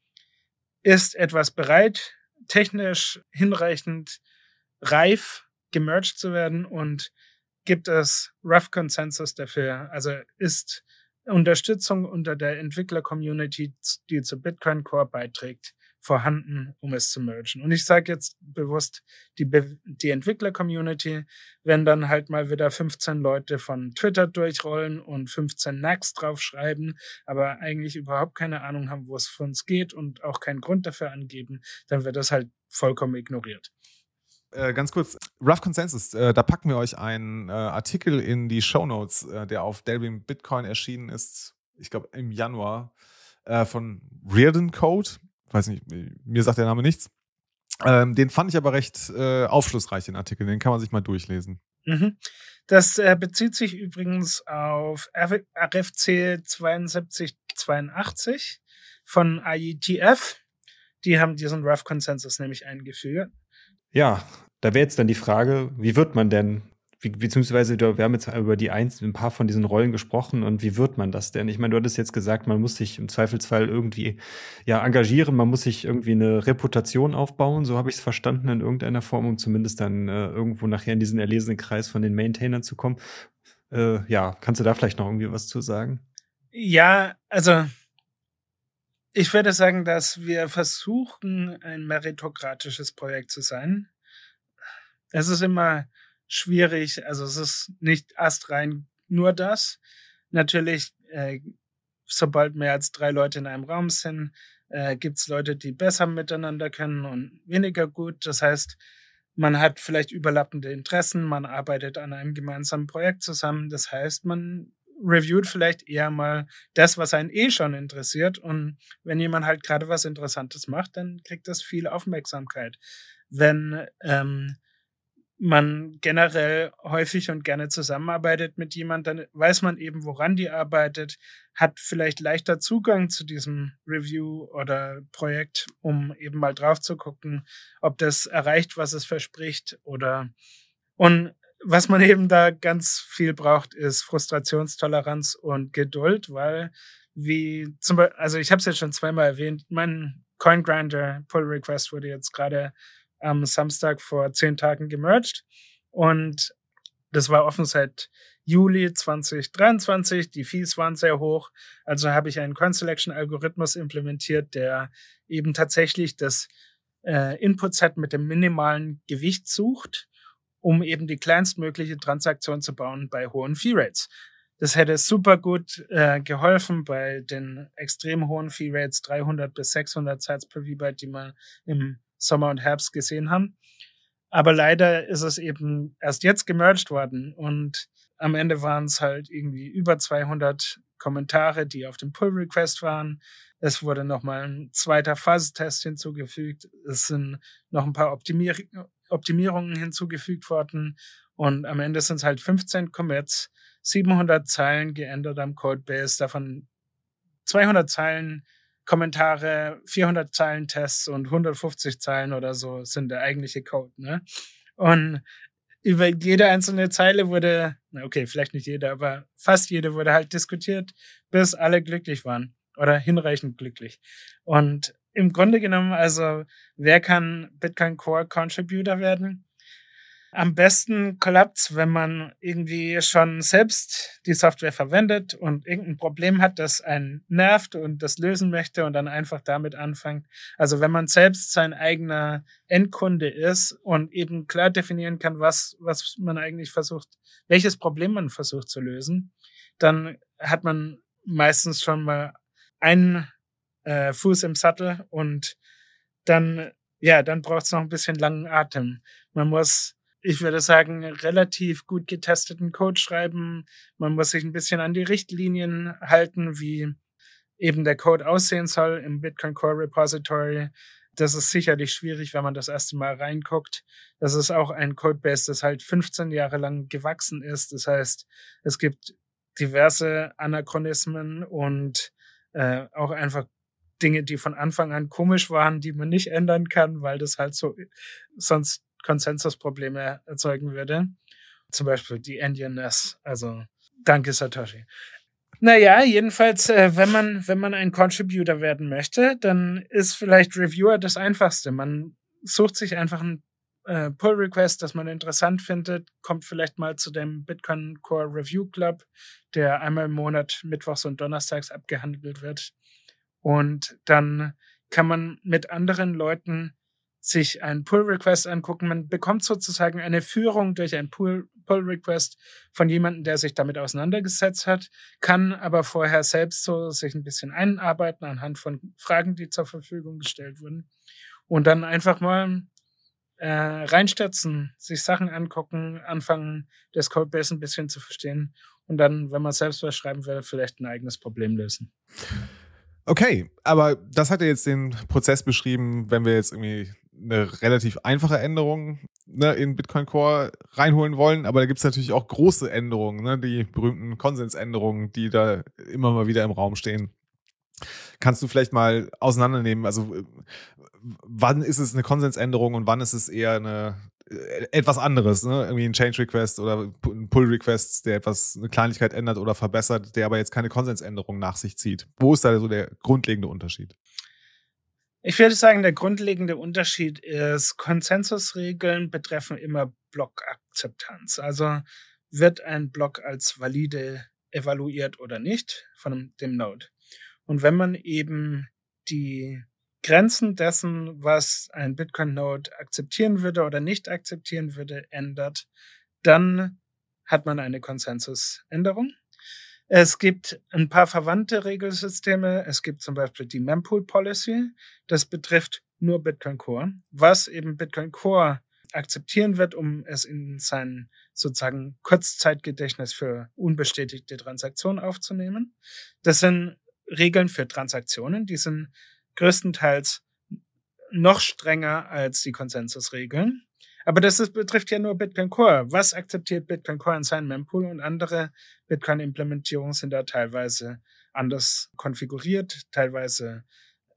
D: ist etwas bereit, technisch hinreichend reif gemerged zu werden und gibt es Rough Consensus dafür? Also ist Unterstützung unter der Entwickler-Community, die zu Bitcoin Core beiträgt, vorhanden, um es zu mergen. Und ich sage jetzt bewusst die, die Entwickler-Community, wenn dann halt mal wieder 15 Leute von Twitter durchrollen und 15 Nags draufschreiben, aber eigentlich überhaupt keine Ahnung haben, wo es für uns geht und auch keinen Grund dafür angeben, dann wird das halt vollkommen ignoriert.
C: Äh, ganz kurz, Rough Consensus, äh, da packen wir euch einen äh, Artikel in die Show Notes, äh, der auf Delving Bitcoin erschienen ist, ich glaube im Januar, äh, von Reardon Code. Weiß nicht, mir sagt der Name nichts. Ähm, den fand ich aber recht äh, aufschlussreich, den Artikel. Den kann man sich mal durchlesen.
D: Mhm. Das äh, bezieht sich übrigens auf RFC 7282 von IETF. Die haben diesen Rough Consensus nämlich eingeführt.
B: Ja, da wäre jetzt dann die Frage, wie wird man denn beziehungsweise wir haben jetzt über die eins, ein paar von diesen Rollen gesprochen und wie wird man das denn? Ich meine, du hattest jetzt gesagt, man muss sich im Zweifelsfall irgendwie ja engagieren, man muss sich irgendwie eine Reputation aufbauen, so habe ich es verstanden in irgendeiner Form, um zumindest dann äh, irgendwo nachher in diesen erlesenen Kreis von den Maintainern zu kommen. Äh, ja, kannst du da vielleicht noch irgendwie was zu sagen?
D: Ja, also ich würde sagen, dass wir versuchen, ein meritokratisches Projekt zu sein. Es ist immer schwierig. Also es ist nicht astrein nur das. Natürlich, äh, sobald mehr als drei Leute in einem Raum sind, äh, gibt es Leute, die besser miteinander können und weniger gut. Das heißt, man hat vielleicht überlappende Interessen, man arbeitet an einem gemeinsamen Projekt zusammen. Das heißt, man reviewt vielleicht eher mal das, was einen eh schon interessiert. Und wenn jemand halt gerade was Interessantes macht, dann kriegt das viel Aufmerksamkeit. Wenn ähm, man generell häufig und gerne zusammenarbeitet mit jemandem, dann weiß man eben, woran die arbeitet, hat vielleicht leichter Zugang zu diesem Review oder Projekt, um eben mal drauf zu gucken, ob das erreicht, was es verspricht oder und was man eben da ganz viel braucht, ist Frustrationstoleranz und Geduld, weil wie zum Beispiel, also ich habe es jetzt schon zweimal erwähnt, mein CoinGrinder Pull Request wurde jetzt gerade am Samstag vor zehn Tagen gemerged. Und das war offen seit Juli 2023. Die Fees waren sehr hoch. Also habe ich einen Coin Selection Algorithmus implementiert, der eben tatsächlich das äh, Input-Set mit dem minimalen Gewicht sucht, um eben die kleinstmögliche Transaktion zu bauen bei hohen Fee Rates. Das hätte super gut äh, geholfen bei den extrem hohen Fee Rates, 300 bis 600 Sites per V-Byte, die man im Sommer und Herbst gesehen haben. Aber leider ist es eben erst jetzt gemerged worden und am Ende waren es halt irgendwie über 200 Kommentare, die auf dem Pull Request waren. Es wurde nochmal ein zweiter Phasetest hinzugefügt. Es sind noch ein paar Optimier Optimierungen hinzugefügt worden. Und am Ende sind es halt 15 Commits, 700 Zeilen geändert am Codebase, davon 200 Zeilen Kommentare, 400 Zeilen Tests und 150 Zeilen oder so sind der eigentliche Code, ne? Und über jede einzelne Zeile wurde, okay, vielleicht nicht jede, aber fast jede wurde halt diskutiert, bis alle glücklich waren oder hinreichend glücklich. Und im Grunde genommen, also, wer kann Bitcoin Core Contributor werden? Am besten klappt's, wenn man irgendwie schon selbst die Software verwendet und irgendein Problem hat, das einen nervt und das lösen möchte und dann einfach damit anfängt. Also wenn man selbst sein eigener Endkunde ist und eben klar definieren kann, was, was man eigentlich versucht, welches Problem man versucht zu lösen, dann hat man meistens schon mal einen äh, Fuß im Sattel und dann, ja, dann braucht's noch ein bisschen langen Atem. Man muss ich würde sagen, relativ gut getesteten Code schreiben. Man muss sich ein bisschen an die Richtlinien halten, wie eben der Code aussehen soll im Bitcoin Core Repository. Das ist sicherlich schwierig, wenn man das erste Mal reinguckt. Das ist auch ein Codebase, das halt 15 Jahre lang gewachsen ist. Das heißt, es gibt diverse Anachronismen und äh, auch einfach Dinge, die von Anfang an komisch waren, die man nicht ändern kann, weil das halt so sonst Konsensusprobleme erzeugen würde. Zum Beispiel die Endianness. Also danke Satoshi. Naja, jedenfalls, äh, wenn man, wenn man ein Contributor werden möchte, dann ist vielleicht Reviewer das einfachste. Man sucht sich einfach ein äh, Pull Request, das man interessant findet, kommt vielleicht mal zu dem Bitcoin Core Review Club, der einmal im Monat mittwochs und donnerstags abgehandelt wird. Und dann kann man mit anderen Leuten sich einen Pull-Request angucken. Man bekommt sozusagen eine Führung durch einen Pull-Request von jemandem, der sich damit auseinandergesetzt hat, kann aber vorher selbst so sich ein bisschen einarbeiten anhand von Fragen, die zur Verfügung gestellt wurden. Und dann einfach mal äh, reinstürzen, sich Sachen angucken, anfangen, das Codebase ein bisschen zu verstehen und dann, wenn man selbst was schreiben will, vielleicht ein eigenes Problem lösen.
C: Okay, aber das hat ja jetzt den Prozess beschrieben, wenn wir jetzt irgendwie eine relativ einfache Änderung ne, in Bitcoin Core reinholen wollen, aber da gibt es natürlich auch große Änderungen, ne, die berühmten Konsensänderungen, die da immer mal wieder im Raum stehen. Kannst du vielleicht mal auseinandernehmen, also wann ist es eine Konsensänderung und wann ist es eher eine äh, etwas anderes, ne? Irgendwie ein Change Request oder ein Pull Request, der etwas eine Kleinigkeit ändert oder verbessert, der aber jetzt keine Konsensänderung nach sich zieht. Wo ist da so der grundlegende Unterschied?
D: Ich würde sagen, der grundlegende Unterschied ist, Konsensusregeln betreffen immer Blockakzeptanz. Also wird ein Block als valide evaluiert oder nicht von dem Node. Und wenn man eben die Grenzen dessen, was ein Bitcoin-Node akzeptieren würde oder nicht akzeptieren würde, ändert, dann hat man eine Konsensusänderung. Es gibt ein paar verwandte Regelsysteme. Es gibt zum Beispiel die Mempool Policy. Das betrifft nur Bitcoin Core, was eben Bitcoin Core akzeptieren wird, um es in sein sozusagen Kurzzeitgedächtnis für unbestätigte Transaktionen aufzunehmen. Das sind Regeln für Transaktionen, die sind größtenteils noch strenger als die Konsensusregeln. Aber das ist, betrifft ja nur Bitcoin Core. Was akzeptiert Bitcoin Core in seinem Mempool und andere Bitcoin-Implementierungen sind da teilweise anders konfiguriert, teilweise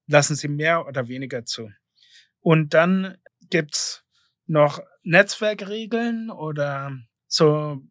D: lassen sie mehr oder weniger zu. Und dann gibt's noch Netzwerkregeln oder so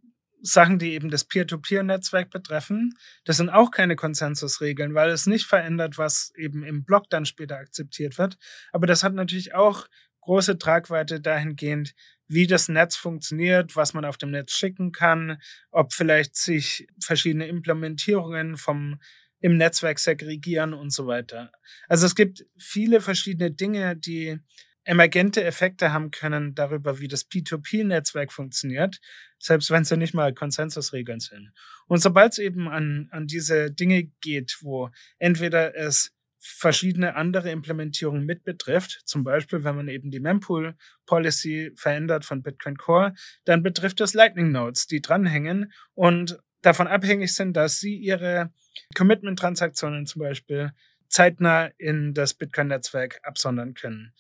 D: Sachen, die eben das Peer-to-Peer-Netzwerk betreffen. Das sind auch keine Konsensusregeln, weil es nicht verändert, was eben im Block dann später akzeptiert wird. Aber das hat natürlich auch große Tragweite dahingehend, wie das Netz funktioniert, was man auf dem Netz schicken kann, ob vielleicht sich verschiedene Implementierungen vom im Netzwerk segregieren und so weiter. Also es gibt viele verschiedene Dinge, die emergente Effekte haben können darüber, wie das P2P-Netzwerk funktioniert, selbst wenn sie nicht mal Konsensusregeln sind. Und sobald es eben an, an diese Dinge geht, wo entweder es verschiedene andere Implementierungen mit betrifft, zum Beispiel wenn man eben die Mempool Policy verändert von Bitcoin Core, dann betrifft es Lightning Nodes, die dranhängen und davon abhängig sind, dass sie ihre Commitment-Transaktionen zum Beispiel zeitnah in das Bitcoin-Netzwerk absondern können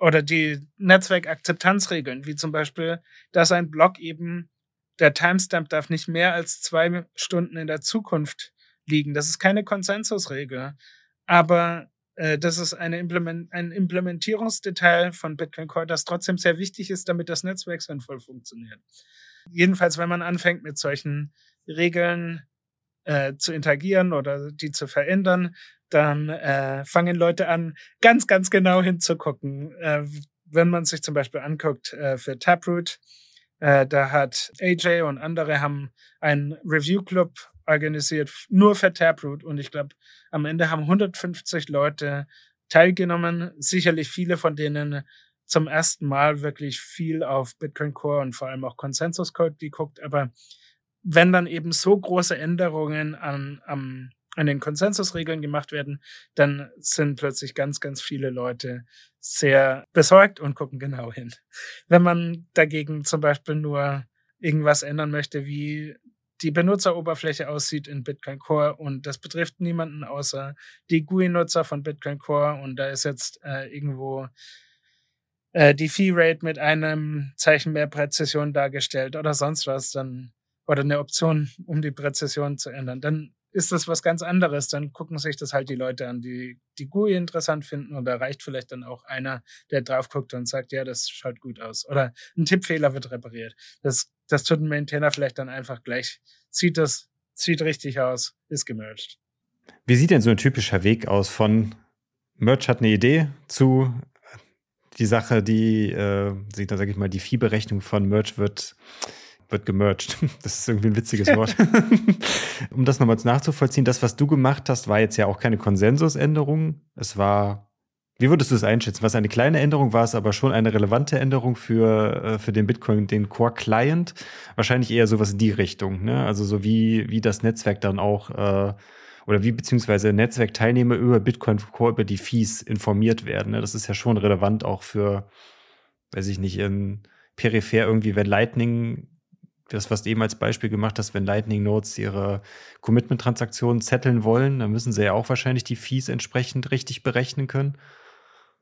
D: oder die Netzwerkakzeptanzregeln, wie zum Beispiel, dass ein Block eben, der Timestamp darf nicht mehr als zwei Stunden in der Zukunft liegen. Das ist keine Konsensusregel. Aber äh, das ist eine Implement ein Implementierungsdetail von Bitcoin Core, das trotzdem sehr wichtig ist, damit das Netzwerk sinnvoll funktioniert. Jedenfalls, wenn man anfängt mit solchen Regeln äh, zu interagieren oder die zu verändern, dann äh, fangen Leute an, ganz, ganz genau hinzugucken. Äh, wenn man sich zum Beispiel anguckt äh, für Taproot, äh, da hat AJ und andere haben einen Review Club organisiert, nur für Taproot. Und ich glaube, am Ende haben 150 Leute teilgenommen. Sicherlich viele von denen zum ersten Mal wirklich viel auf Bitcoin Core und vor allem auch Consensus Code geguckt. Aber wenn dann eben so große Änderungen an, am an den Konsensusregeln gemacht werden, dann sind plötzlich ganz, ganz viele Leute sehr besorgt und gucken genau hin. Wenn man dagegen zum Beispiel nur irgendwas ändern möchte, wie die Benutzeroberfläche aussieht in Bitcoin Core und das betrifft niemanden außer die GUI-Nutzer von Bitcoin Core und da ist jetzt äh, irgendwo äh, die Fee-Rate mit einem Zeichen mehr Präzision dargestellt oder sonst was, dann oder eine Option, um die Präzision zu ändern, dann ist das was ganz anderes. Dann gucken sich das halt die Leute an, die die GUI interessant finden und da reicht vielleicht dann auch einer, der drauf guckt und sagt, ja, das schaut gut aus. Oder ein Tippfehler wird repariert. Das, das tut ein Maintainer vielleicht dann einfach gleich. Sieht das, sieht richtig aus, ist gemerged.
B: Wie sieht denn so ein typischer Weg aus von Merch hat eine Idee zu die Sache, die, äh, sag ich mal, die Viehberechnung von Merch wird wird gemerged. <laughs> Das ist irgendwie ein witziges Wort. <laughs> um das nochmals nachzuvollziehen, das, was du gemacht hast, war jetzt ja auch keine Konsensusänderung. Es war, wie würdest du es einschätzen? Was eine kleine Änderung war es, aber schon eine relevante Änderung für, äh, für den Bitcoin, den Core Client. Wahrscheinlich eher sowas in die Richtung, ne? Also so wie, wie das Netzwerk dann auch, äh, oder wie beziehungsweise Netzwerkteilnehmer über Bitcoin Core über die Fees informiert werden. Ne? Das ist ja schon relevant auch für, weiß ich nicht, in peripher irgendwie, wenn Lightning, das, was du eben als Beispiel gemacht hast, wenn Lightning Nodes ihre Commitment-Transaktionen zetteln wollen, dann müssen sie ja auch wahrscheinlich die Fees entsprechend richtig berechnen können.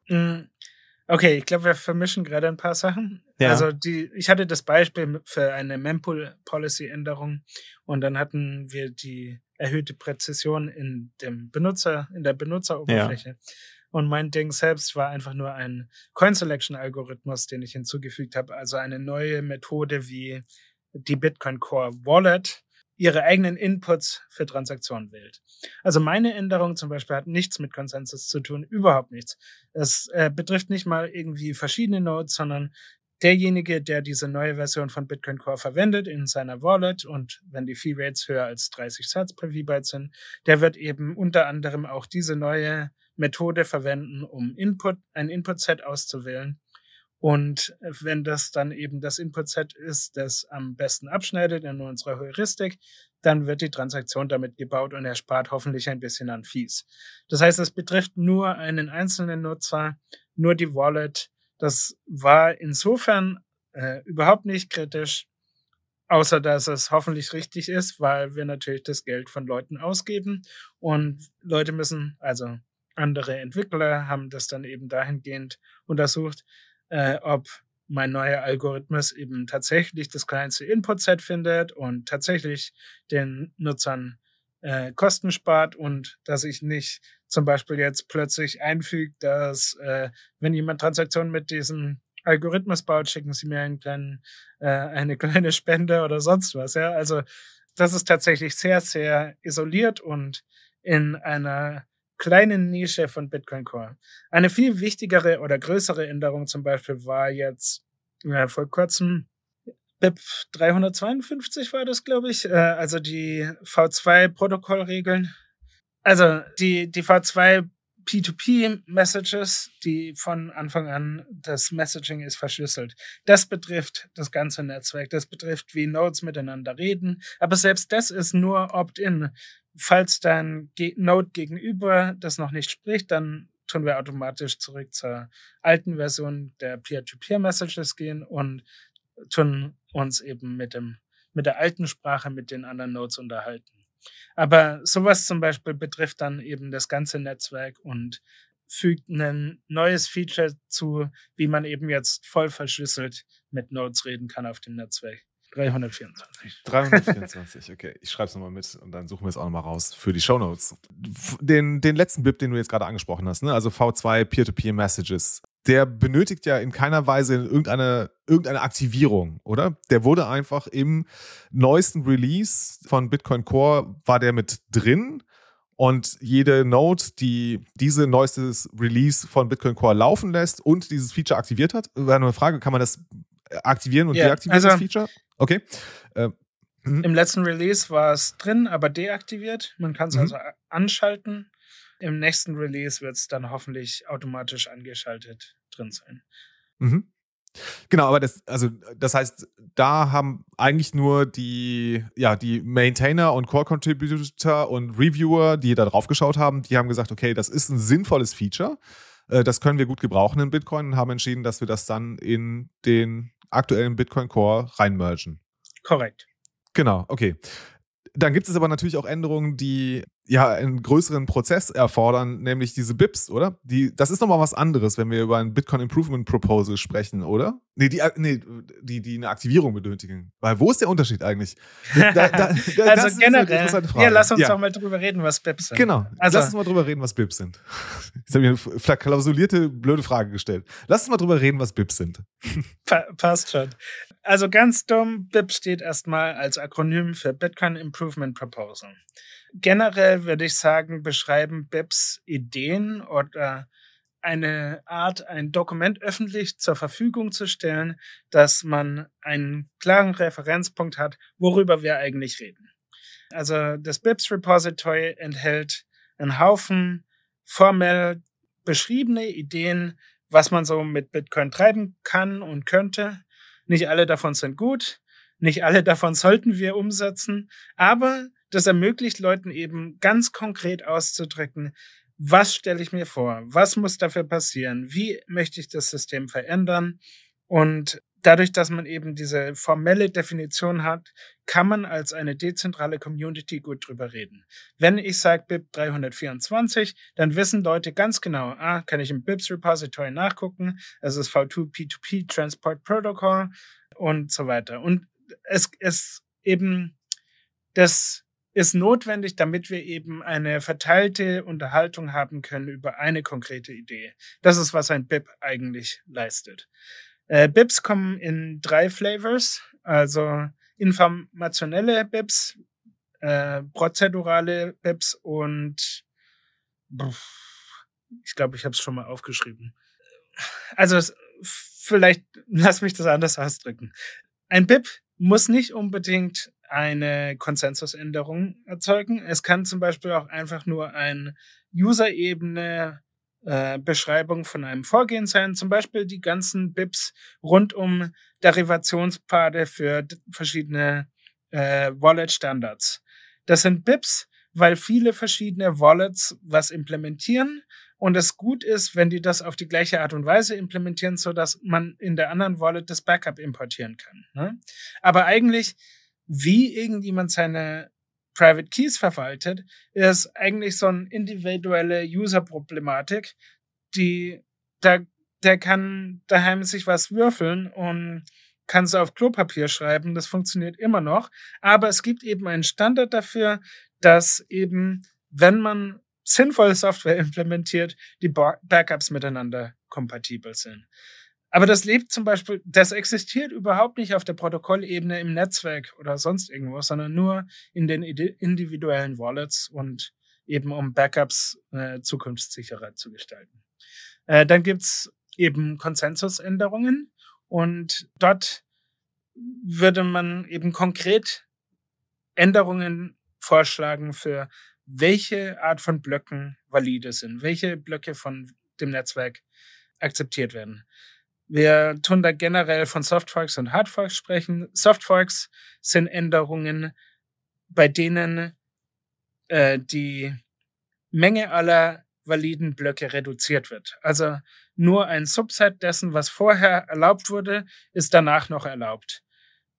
D: Mm, Okay, ich glaube, wir vermischen gerade ein paar Sachen.
B: Ja.
D: Also die, ich hatte das Beispiel für eine Mempool-Policy-Änderung und dann hatten wir die erhöhte Präzision in dem Benutzer, in der Benutzeroberfläche. Und mein Ding selbst war einfach nur ein Coin-Selection-Algorithmus, den ich hinzugefügt habe. Also eine neue Methode, wie die Bitcoin Core Wallet ihre eigenen Inputs für Transaktionen wählt. Also meine Änderung zum Beispiel hat nichts mit Konsensus zu tun, überhaupt nichts. Es äh, betrifft nicht mal irgendwie verschiedene Nodes, sondern derjenige, der diese neue Version von Bitcoin Core verwendet in seiner Wallet und wenn die Fee Rates höher als 30 Satz per V-Byte sind, der wird eben unter anderem auch diese neue Methode verwenden, um Input, ein Input-Set auszuwählen und wenn das dann eben das Input-Set ist, das am besten abschneidet in unserer Heuristik, dann wird die Transaktion damit gebaut und er spart hoffentlich ein bisschen an Fees. Das heißt, es betrifft nur einen einzelnen Nutzer, nur die Wallet. Das war insofern äh, überhaupt nicht kritisch, außer dass es hoffentlich richtig ist, weil wir natürlich das Geld von Leuten ausgeben und Leute müssen, also andere Entwickler haben das dann eben dahingehend untersucht, äh, ob mein neuer Algorithmus eben tatsächlich das kleinste Input-Set findet und tatsächlich den Nutzern äh, Kosten spart und dass ich nicht zum Beispiel jetzt plötzlich einfüge, dass äh, wenn jemand Transaktionen mit diesem Algorithmus baut, schicken sie mir einen kleinen, äh, eine <laughs> kleine Spende oder sonst was. Ja, also das ist tatsächlich sehr, sehr isoliert und in einer kleinen Nische von Bitcoin Core. Eine viel wichtigere oder größere Änderung zum Beispiel war jetzt äh, vor kurzem BIP 352 war das, glaube ich, äh, also die V2-Protokollregeln. Also die, die V2 P2P-Messages, die von Anfang an das Messaging ist verschlüsselt. Das betrifft das ganze Netzwerk, das betrifft, wie Nodes miteinander reden. Aber selbst das ist nur Opt-in. Falls dein Node gegenüber das noch nicht spricht, dann tun wir automatisch zurück zur alten Version der Peer-to-Peer-Messages gehen und tun uns eben mit dem, mit der alten Sprache mit den anderen Nodes unterhalten. Aber sowas zum Beispiel betrifft dann eben das ganze Netzwerk und fügt ein neues Feature zu, wie man eben jetzt voll verschlüsselt mit Nodes reden kann auf dem Netzwerk. 324.
C: 324, okay. Ich schreibe es nochmal mit und dann suchen wir es auch nochmal raus für die Show Notes. Den, den letzten BIP, den du jetzt gerade angesprochen hast, ne? also V2 Peer-to-Peer Messages, der benötigt ja in keiner Weise irgendeine, irgendeine Aktivierung, oder? Der wurde einfach im neuesten Release von Bitcoin Core, war der mit drin. Und jede Node, die diese neuestes Release von Bitcoin Core laufen lässt und dieses Feature aktiviert hat, nur eine Frage, kann man das aktivieren und
D: Ja,
C: deaktivieren,
D: also-
C: das Feature? Okay. Äh, mhm.
D: Im letzten Release war es drin, aber deaktiviert. Man kann es
C: Mhm.
D: also anschalten. Im nächsten Release wird es dann hoffentlich automatisch angeschaltet drin sein.
C: Mhm. Genau, aber das, also das heißt, da haben eigentlich nur die, ja, die Maintainer und Core Contributor und Reviewer, die da drauf geschaut haben, die haben gesagt, okay, das ist ein sinnvolles Feature. Äh, Das können wir gut gebrauchen in Bitcoin und haben entschieden, dass wir das dann in den aktuellen Bitcoin Core reinmergen.
D: Korrekt.
C: Genau, okay. Dann gibt es aber natürlich auch Änderungen, die ja einen größeren Prozess erfordern, nämlich diese BIPs, oder? Die, das ist nochmal was anderes, wenn wir über ein Bitcoin Improvement Proposal sprechen, oder? Nee, die, nee, die, die eine Aktivierung benötigen. Weil wo ist der Unterschied eigentlich? Da, da, da, <laughs> das ist
D: also
C: eine
D: generell,
C: Frage.
D: ja, lass uns
C: Ja.
D: doch mal drüber reden, was BIPs sind.
C: Genau.
D: Also-
C: Lass uns mal drüber reden, was BIPs sind. Jetzt habe ich eine verklausulierte, blöde Frage gestellt. Lass uns mal drüber reden, was BIPs sind.
D: Pa passt schon. Also ganz dumm, BIP steht erstmal als Akronym für Bitcoin Improvement Proposal. Generell würde ich sagen, beschreiben BIPs Ideen oder eine Art, ein Dokument öffentlich zur Verfügung zu stellen, dass man einen klaren Referenzpunkt hat, worüber wir eigentlich reden. Also das BIPs Repository enthält einen Haufen formell beschriebene Ideen, was man so mit Bitcoin treiben kann und könnte. Nicht alle davon sind gut, nicht alle davon sollten wir umsetzen, aber das ermöglicht Leuten eben ganz konkret auszudrücken, was stelle ich mir vor, was muss dafür passieren, wie möchte ich das System verändern Und dadurch, dass man eben diese formelle Definition hat, kann man als eine dezentrale Community gut drüber reden. Wenn ich sage BIP 324, dann wissen Leute ganz genau, ah, kann ich im BIPs Repository nachgucken, es ist V2P2P Transport Protocol und so weiter. Und es ist eben, das ist notwendig, damit wir eben eine verteilte Unterhaltung haben können über eine konkrete Idee. Das ist, was ein BIP eigentlich leistet. Äh, BIPs kommen in drei Flavors, also informationelle BIPs, äh, prozedurale BIPs und ich glaube, ich habe es schon mal aufgeschrieben. Also vielleicht <laughs> lass mich das anders ausdrücken. Ein BIP muss nicht unbedingt eine Konsensusänderung erzeugen. Es kann zum Beispiel auch einfach nur ein User-Ebene äh, Beschreibung von einem Vorgehen sein, zum Beispiel die ganzen BIPs rund um Derivationspfade für verschiedene äh, Wallet-Standards. Das sind BIPs, weil viele verschiedene Wallets was implementieren und es gut ist, wenn die das auf die gleiche Art und Weise implementieren, so dass man in der anderen Wallet das Backup importieren kann. Ne? Aber eigentlich, wie irgendjemand seine Private Keys verwaltet, ist eigentlich so eine individuelle User-Problematik, die, da, der kann daheim sich was würfeln und kann es auf Klopapier schreiben, das funktioniert immer noch. Aber es gibt eben einen Standard dafür, dass eben, wenn man sinnvolle Software <laughs> implementiert, die Backups miteinander kompatibel sind. Aber das lebt zum Beispiel, das existiert überhaupt nicht auf der Protokollebene im Netzwerk oder sonst irgendwo, sondern nur in den individuellen Wallets und eben um Backups äh, zukunftssicherer zu gestalten. Äh, dann gibt's eben Konsensusänderungen und dort würde man eben konkret Änderungen vorschlagen für welche Art von Blöcken valide sind, welche Blöcke von dem Netzwerk akzeptiert werden. Wir tun da generell von Softforks und Hardforks sprechen. Softforks sind Änderungen, bei denen äh, die Menge aller validen Blöcke reduziert wird. Also nur ein Subset dessen, was vorher erlaubt wurde, ist danach noch erlaubt.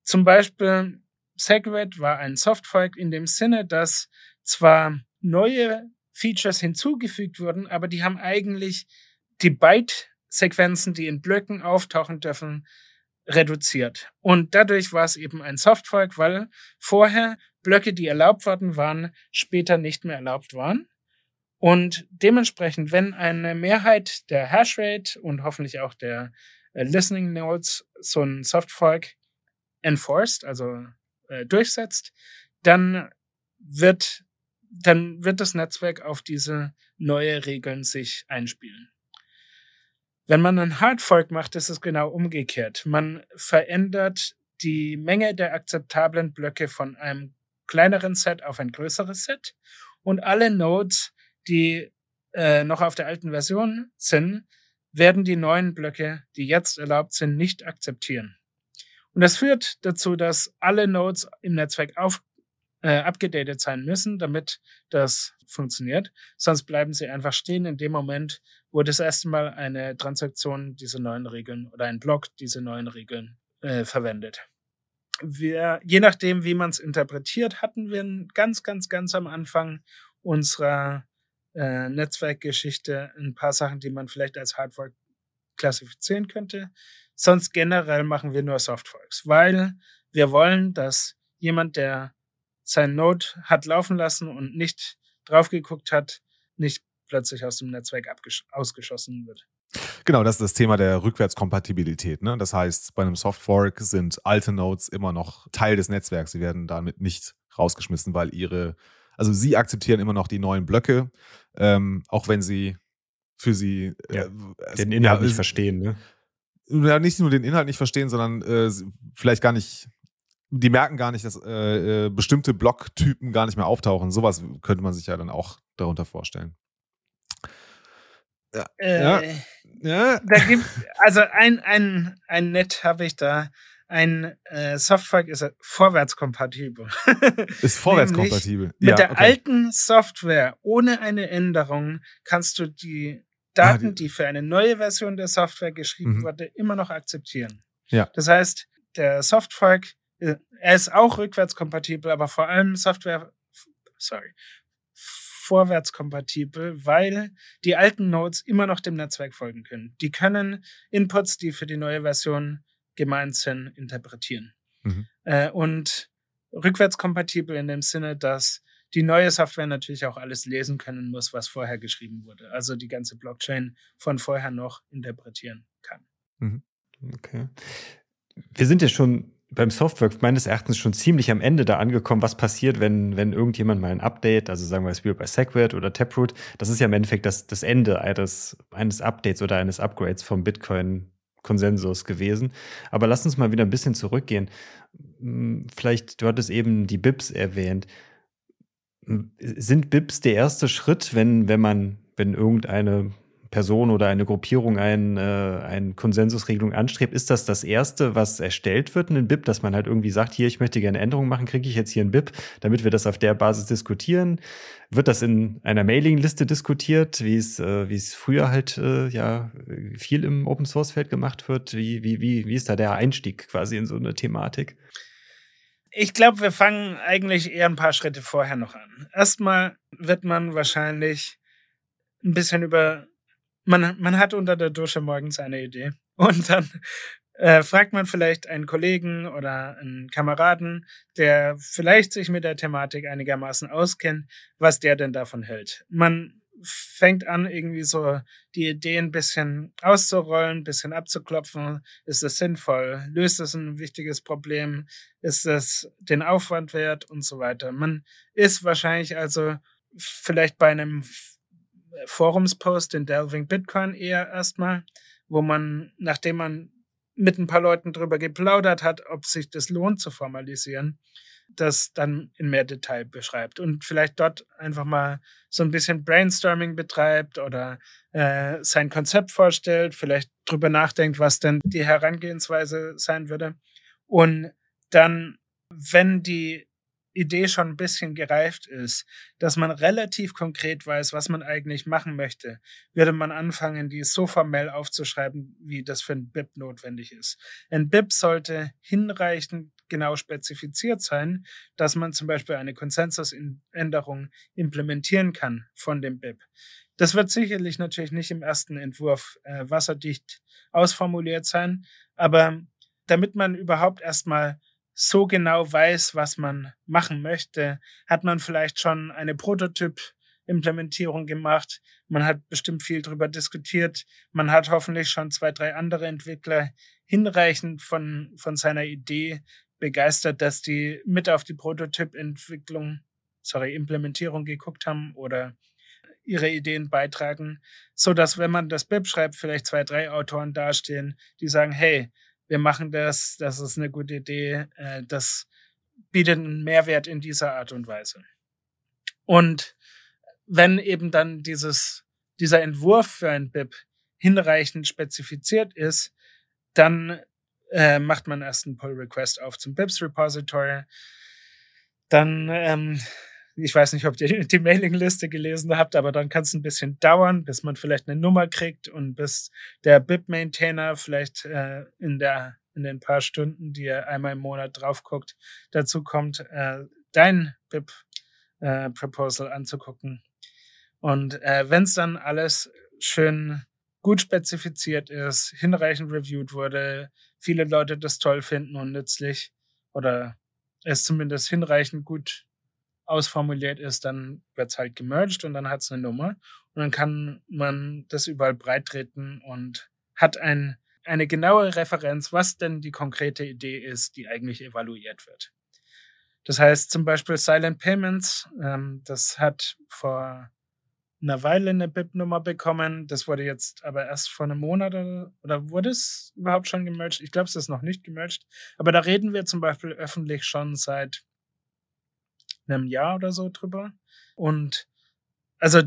D: Zum Beispiel Segwit war ein Softfork in dem Sinne, dass zwar neue Features hinzugefügt wurden, aber die haben eigentlich die Byte Sequenzen, die in Blöcken auftauchen dürfen, reduziert. Und dadurch war es eben ein Softfork, weil vorher Blöcke, die erlaubt worden waren, später nicht mehr erlaubt waren. Und dementsprechend, wenn eine Mehrheit der Hashrate und hoffentlich auch der äh, Listening Nodes so ein Softfork enforced, also äh, durchsetzt, dann wird, dann wird das Netzwerk auf diese neue Regeln sich einspielen. Wenn man einen Hardfork macht, ist es genau umgekehrt. Man verändert die Menge der akzeptablen Blöcke von einem kleineren Set auf ein größeres Set und alle Nodes, die äh, noch auf der alten Version sind, werden die neuen Blöcke, die jetzt erlaubt sind, nicht akzeptieren. Und das führt dazu, dass alle Nodes im Netzwerk auf, äh, abgedatet sein müssen, damit das funktioniert. Sonst bleiben sie einfach stehen in dem Moment, wo das erste Mal eine Transaktion diese neuen Regeln oder ein Block diese neuen Regeln äh, verwendet. Wir, je nachdem, wie man es interpretiert, hatten wir ganz, ganz, ganz am Anfang unserer äh, Netzwerkgeschichte ein paar Sachen, die man vielleicht als Hardfork klassifizieren könnte. Sonst generell machen wir nur Softforks, weil wir wollen, dass jemand, der sein Node hat laufen lassen und nicht drauf geguckt hat, nicht plötzlich aus dem Netzwerk ausgeschossen wird.
C: Genau, das ist das Thema der Rückwärtskompatibilität. Ne? Das heißt, bei einem Softfork sind alte Nodes immer noch Teil des Netzwerks. Sie werden damit nicht rausgeschmissen, weil ihre, also sie akzeptieren immer noch die neuen Blöcke, ähm, auch wenn sie für sie
B: äh, ja, äh, den Inhalt ja, nicht verstehen. Ne?
C: Ja, nicht nur den Inhalt nicht verstehen, sondern äh, vielleicht gar nicht die merken gar nicht, dass äh, äh, bestimmte Blocktypen gar nicht mehr auftauchen. Sowas könnte man sich ja dann auch darunter vorstellen.
D: Ja. Äh, ja. Da gibt also ein, ein, ein Net habe ich da. Ein äh, Softfork ist vorwärtskompatibel. <laughs>
C: Ist vorwärtskompatibel.
D: mit ja, der okay. alten Software ohne eine Änderung kannst du die Daten, die für eine neue Version der Software geschrieben
C: Mhm.
D: wurde, immer noch akzeptieren.
C: Ja.
D: Das heißt, der Softfork, äh, er ist auch rückwärtskompatibel, aber vor allem Software, sorry, vorwärtskompatibel, weil die alten Nodes immer noch dem Netzwerk folgen können. Die können Inputs, die für die neue Version gemeint sind, interpretieren.
C: Mhm.
D: Äh, und rückwärtskompatibel in dem Sinne, dass die neue Software natürlich auch alles lesen können muss, was vorher geschrieben wurde. Also die ganze Blockchain von vorher noch interpretieren kann.
B: Okay. Wir sind ja schon beim Software meines Erachtens schon ziemlich am Ende da angekommen, was passiert, wenn, wenn irgendjemand mal ein Update, also sagen wir es wie bei Segwit oder Taproot, das ist ja im Endeffekt das, das Ende eines, eines Updates oder eines Upgrades vom Bitcoin-Konsensus gewesen. Aber lass uns mal wieder ein bisschen zurückgehen. Hm, Vielleicht, du hattest eben die BIPs erwähnt. Hm, Sind BIPs der erste Schritt, wenn, wenn man, wenn irgendeine Person oder eine Gruppierung ein, äh, eine Konsensusregelung anstrebt, ist das das Erste, was erstellt wird, ein BIP, dass man halt irgendwie sagt, hier, ich möchte gerne Änderungen machen, kriege ich jetzt hier ein BIP, damit wir das auf der Basis diskutieren? Wird das in einer Mailingliste diskutiert, wie es, äh, wie es früher halt äh, ja viel im Open Source Feld gemacht wird? Wie, wie, wie, wie ist da der Einstieg quasi in so eine Thematik?
D: Ich glaube, wir fangen eigentlich eher ein paar Schritte vorher noch an. Erstmal wird man wahrscheinlich ein bisschen über, man, man hat unter der Dusche morgens eine Idee und dann äh, fragt man vielleicht einen Kollegen oder einen Kameraden, der vielleicht sich mit der Thematik einigermaßen auskennt, was der denn davon hält. Man fängt an, irgendwie so die Idee ein bisschen auszurollen, ein bisschen abzuklopfen. Ist es sinnvoll? Löst es ein wichtiges Problem? Ist es den Aufwand wert und so weiter? Man ist wahrscheinlich also vielleicht bei einem Forumspost in Delving Bitcoin eher erstmal, wo man, nachdem man mit ein paar Leuten drüber geplaudert hat, ob sich das lohnt zu formalisieren, das dann in mehr Detail beschreibt und vielleicht dort einfach mal so ein bisschen Brainstorming betreibt oder äh, sein Konzept vorstellt, vielleicht drüber nachdenkt, was denn die Herangehensweise sein würde. Und dann, wenn die Idee schon ein bisschen gereift ist, dass man relativ konkret weiß, was man eigentlich machen möchte, würde man anfangen, die so formell aufzuschreiben, wie das für ein BIP notwendig ist. Ein BIP sollte hinreichend genau spezifiziert sein, dass man zum Beispiel eine Konsensusänderung implementieren kann von dem BIP. Das wird sicherlich natürlich nicht im ersten Entwurf äh, wasserdicht ausformuliert sein, aber damit man überhaupt erstmal so genau weiß, was man machen möchte, hat man vielleicht schon eine Prototyp-Implementierung gemacht. Man hat bestimmt viel darüber diskutiert. Man hat hoffentlich schon zwei, drei andere Entwickler hinreichend von, von seiner Idee begeistert, dass die mit auf die Prototyp-Entwicklung, sorry, Implementierung geguckt haben oder ihre Ideen beitragen, so dass wenn man das BIP schreibt, vielleicht zwei, drei Autoren dastehen, die sagen, hey, wir machen das, das ist eine gute Idee, äh, das bietet einen Mehrwert in dieser Art und Weise. Und wenn eben dann dieses, dieser Entwurf für ein BIP hinreichend spezifiziert ist, dann äh, macht man erst einen Pull-Request auf zum BIPs-Repository. Dann, ähm, ich weiß nicht, ob ihr die Mailingliste gelesen habt, aber dann kann es ein bisschen dauern, bis man vielleicht eine Nummer kriegt und bis der BIP-Maintainer vielleicht äh, in der in den paar Stunden, die er einmal im Monat drauf guckt, dazu kommt, äh, dein BIP-Proposal äh, anzugucken. Und äh, wenn es dann alles schön gut spezifiziert ist, hinreichend reviewed wurde, viele Leute das toll finden und nützlich oder es zumindest hinreichend gut ausformuliert ist, dann wird's halt gemerged und dann hat's eine Nummer und dann kann man das überall breit treten und hat ein, eine genaue Referenz, was denn die konkrete Idee ist, die eigentlich evaluiert wird. Das heißt zum Beispiel Silent Payments, ähm, das hat vor einer Weile eine BIP-Nummer bekommen. Das wurde jetzt aber erst vor einem Monat oder, oder wurde es überhaupt schon gemerged? Ich glaube, es ist noch nicht gemerged. Aber da reden wir zum Beispiel öffentlich schon seit einem Jahr oder so drüber. Und also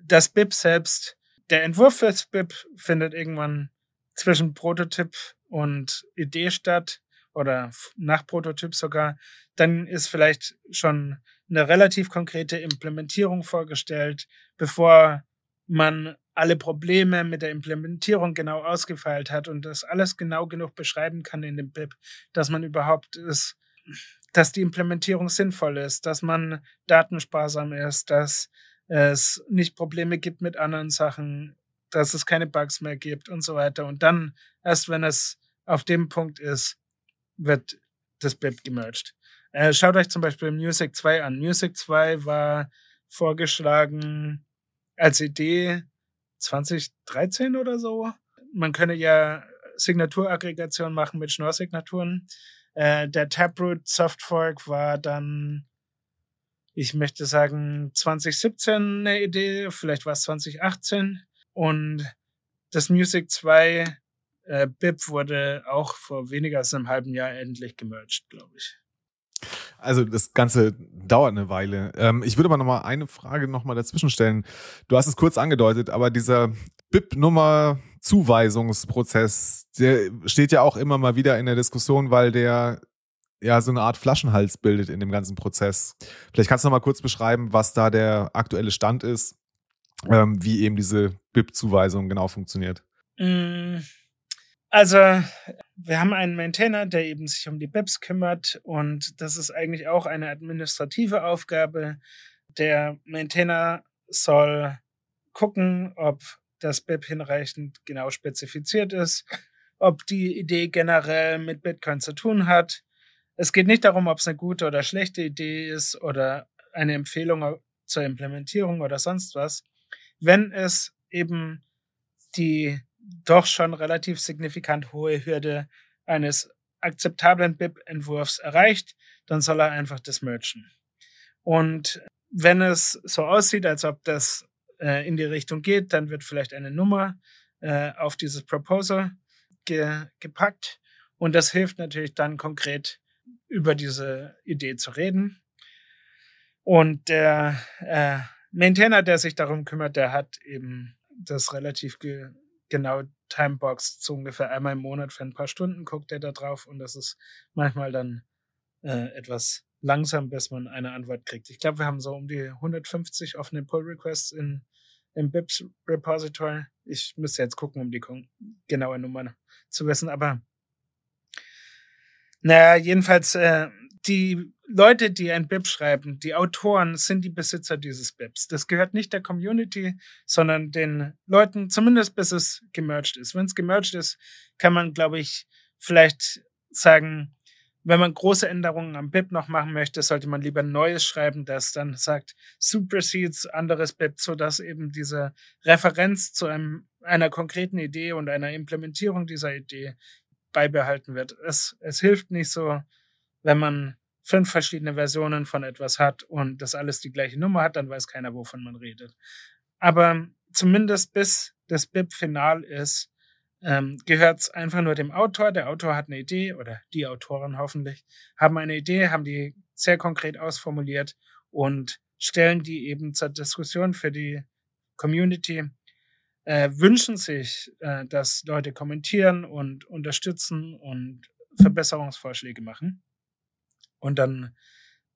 D: das BIP selbst, der Entwurf fürs BIP findet irgendwann zwischen Prototyp und Idee statt oder nach Prototyp sogar. Dann ist vielleicht schon eine relativ konkrete Implementierung vorgestellt, bevor man alle Probleme mit der Implementierung genau ausgefeilt hat und das alles genau genug beschreiben kann in dem BIP, dass man überhaupt ist, dass die Implementierung sinnvoll ist, dass man datensparsam ist, dass es nicht Probleme gibt mit anderen Sachen, dass es keine Bugs mehr gibt und so weiter. Und dann, erst wenn es auf dem Punkt ist, wird das BIP gemerged. Äh, schaut euch zum Beispiel Music 2 an. Music 2 war vorgeschlagen als Idee 2013 oder so. Man könne ja Signaturaggregation machen mit Schnorr-Signaturen. Äh, der Taproot Softfork war dann, ich möchte sagen, 2017 eine Idee, vielleicht war es 2018. Und das Music 2 äh, BIP wurde auch vor weniger als einem halben Jahr endlich gemerged, glaube ich.
C: Also das Ganze dauert eine Weile. Ähm, ich würde aber noch mal eine Frage noch mal dazwischen stellen. Du hast es kurz angedeutet, aber dieser BIP-Nummer-Zuweisungsprozess, der steht ja auch immer mal wieder in der Diskussion, weil der ja so eine Art Flaschenhals bildet in dem ganzen Prozess. Vielleicht kannst du noch mal kurz beschreiben, was da der aktuelle Stand ist, ähm, wie eben diese BIP-Zuweisung genau funktioniert.
D: Mm, also, wir haben einen Maintainer, der eben sich um die BIPs kümmert und das ist eigentlich auch eine administrative Aufgabe. Der Maintainer soll gucken, ob das BIP hinreichend genau spezifiziert ist, ob die Idee generell mit Bitcoin zu tun hat. Es geht nicht darum, ob es eine gute oder schlechte Idee ist oder eine Empfehlung zur Implementierung oder sonst was. Wenn es eben die doch schon relativ signifikant hohe Hürde eines akzeptablen BIP-Entwurfs erreicht, dann soll er einfach das merchen. Und wenn es so aussieht, als ob das äh, in die Richtung geht, dann wird vielleicht eine Nummer äh, auf dieses Proposal ge gepackt. Und das hilft natürlich dann konkret über diese Idee zu reden. Und der äh, Maintainer, der sich darum kümmert, der hat eben das relativ ge genau Timebox so ungefähr einmal im Monat für ein paar Stunden guckt er da drauf und das ist manchmal dann äh, etwas langsam, bis man eine Antwort kriegt. Ich glaube, wir haben so um die 150 offene Pull Requests in, im BIPS Repository. Ich müsste jetzt gucken, um die genaue Nummer zu wissen, aber naja, jedenfalls äh, die Leute, die ein BIP schreiben, die Autoren, sind die Besitzer dieses BIPs. Das gehört nicht der Community, sondern den Leuten, zumindest bis es gemerged ist. Wenn es gemerged ist, kann man, glaube ich, vielleicht sagen, wenn man große Änderungen am BIP noch machen möchte, sollte man lieber neues schreiben, das dann sagt, supersedes anderes BIP, sodass eben diese Referenz zu einem, einer konkreten Idee und einer Implementierung dieser Idee beibehalten wird. Es, es hilft nicht so, wenn man fünf verschiedene Versionen von etwas hat und das alles die gleiche Nummer hat, dann weiß keiner, wovon man redet. Aber zumindest bis das BIP final ist, ähm, gehört es einfach nur dem Autor. Der Autor hat eine Idee oder die Autoren hoffentlich haben eine Idee, haben die sehr konkret ausformuliert und stellen die eben zur Diskussion für die Community, äh, wünschen sich, äh, dass Leute kommentieren und unterstützen und Verbesserungsvorschläge machen. Und dann,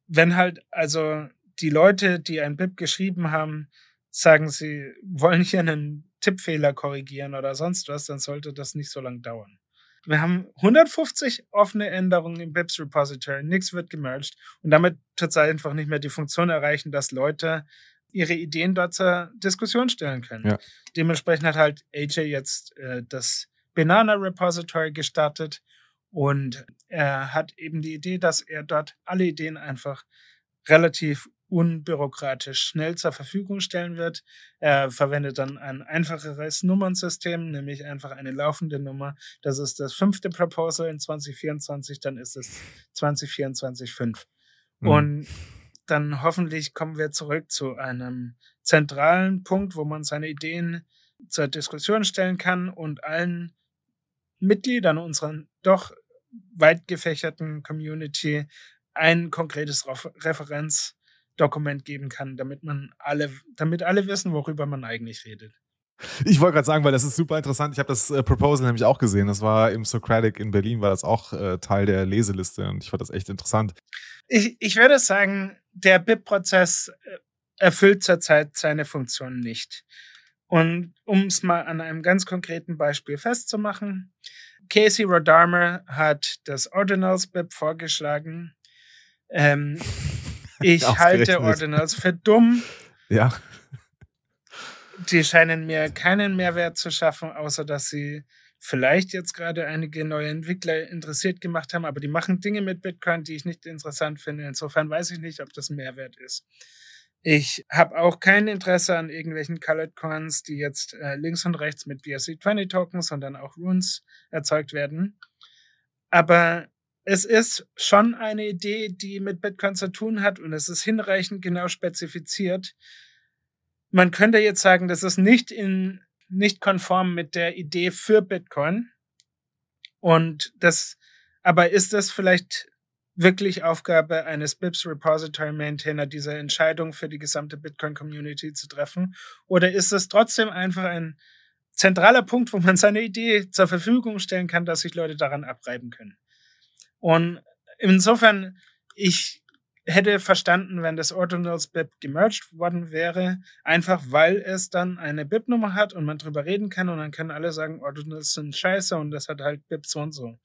D: wenn halt, also die Leute, die ein BIP geschrieben haben, sagen, sie wollen hier einen Tippfehler korrigieren oder sonst was, dann sollte das nicht so lange dauern. Wir haben 150 offene Änderungen im BIPs Repository, nichts wird gemerged und damit tut es einfach nicht mehr die Funktion erreichen, dass Leute ihre Ideen dort zur Diskussion stellen können. Ja. Dementsprechend hat halt AJ jetzt äh, das Banana Repository gestartet und er hat eben die Idee, dass er dort alle Ideen einfach relativ unbürokratisch schnell zur Verfügung stellen wird. Er verwendet dann ein einfacheres Nummernsystem, nämlich einfach eine laufende Nummer. Das ist das fünfte Proposal in 2024, dann ist es 2024 5. Mhm. Und dann hoffentlich kommen wir zurück zu einem zentralen Punkt, wo man seine Ideen zur Diskussion stellen kann und allen Mitgliedern unserer doch weit gefächerten Community ein konkretes Referenzdokument geben kann, damit man alle, damit alle wissen, worüber man eigentlich redet.
C: Ich wollte gerade sagen, weil das ist super interessant. Ich habe das äh, Proposal nämlich auch gesehen. Das war im Socratic in Berlin, war das auch äh, Teil der Leseliste und ich fand das echt interessant.
D: Ich, ich würde sagen, der BIP-Prozess äh, erfüllt zurzeit seine Funktion nicht. Und um es mal an einem ganz konkreten Beispiel festzumachen, Casey Rodarmer hat das Ordinals BIP vorgeschlagen. Ähm, ich <laughs> halte Ordinals für dumm.
C: Ja.
D: Die scheinen mir keinen Mehrwert zu schaffen, außer dass sie vielleicht jetzt gerade einige neue Entwickler interessiert gemacht haben, aber die machen Dinge mit Bitcoin, die ich nicht interessant finde. Insofern weiß ich nicht, ob das ein Mehrwert ist. Ich habe auch kein Interesse an irgendwelchen Colored Coins, die jetzt äh, links und rechts mit BSC20 Tokens, sondern auch Runes erzeugt werden. Aber es ist schon eine Idee, die mit Bitcoin zu tun hat und es ist hinreichend genau spezifiziert. Man könnte jetzt sagen, das ist nicht in nicht konform mit der Idee für Bitcoin. Und das, aber ist das vielleicht wirklich Aufgabe eines BIPs Repository Maintainer, diese Entscheidung für die gesamte Bitcoin Community zu treffen? Oder ist es trotzdem einfach ein zentraler Punkt, wo man seine Idee zur Verfügung stellen kann, dass sich Leute daran abreiben können? Und insofern, ich hätte verstanden, wenn das Ordinals BIP gemerged worden wäre, einfach weil es dann eine BIP-Nummer hat und man drüber reden kann und dann können alle sagen, Ordinals sind scheiße und das hat halt BIP so und so.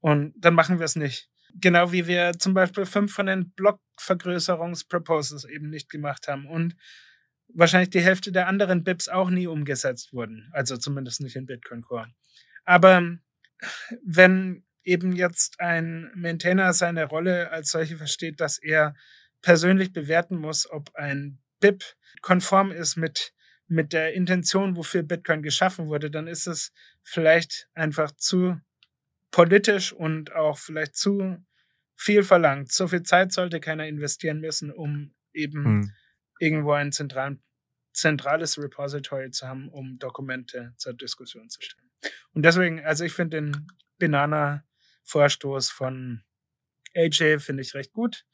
D: Und dann machen wir es nicht. Genau wie wir zum Beispiel fünf von den Blockvergrößerungsproposals eben nicht gemacht haben und wahrscheinlich die Hälfte der anderen BIPs auch nie umgesetzt wurden. Also zumindest nicht in Bitcoin Core. Aber wenn eben jetzt ein Maintainer seine Rolle als solche versteht, dass er persönlich bewerten muss, ob ein BIP konform ist mit, mit der Intention, wofür Bitcoin geschaffen wurde, dann ist es vielleicht einfach zu politisch und auch vielleicht zu viel verlangt. So viel Zeit sollte keiner investieren müssen, um eben hm. irgendwo ein zentralen, zentrales Repository zu haben, um Dokumente zur Diskussion zu stellen. Und deswegen, also ich finde den Banana Vorstoß von AJ finde ich recht gut.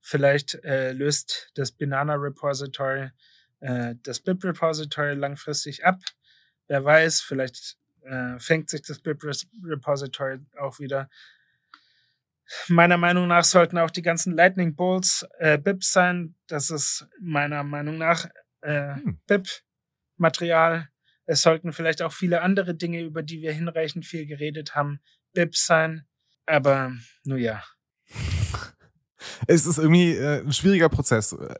D: Vielleicht äh, löst das Banana Repository äh, das BIP Repository langfristig ab. Wer weiß, vielleicht äh, fängt sich das BIP Repository auch wieder. Meiner Meinung nach sollten auch die ganzen Lightning Bolts äh, BIPs sein. Das ist meiner Meinung nach äh, hm. BIP-Material. Es sollten vielleicht auch viele andere Dinge, über die wir hinreichend viel geredet haben, BIPs sein. Aber, nur ja.
C: Es ist irgendwie äh, ein schwieriger Prozess. Äh,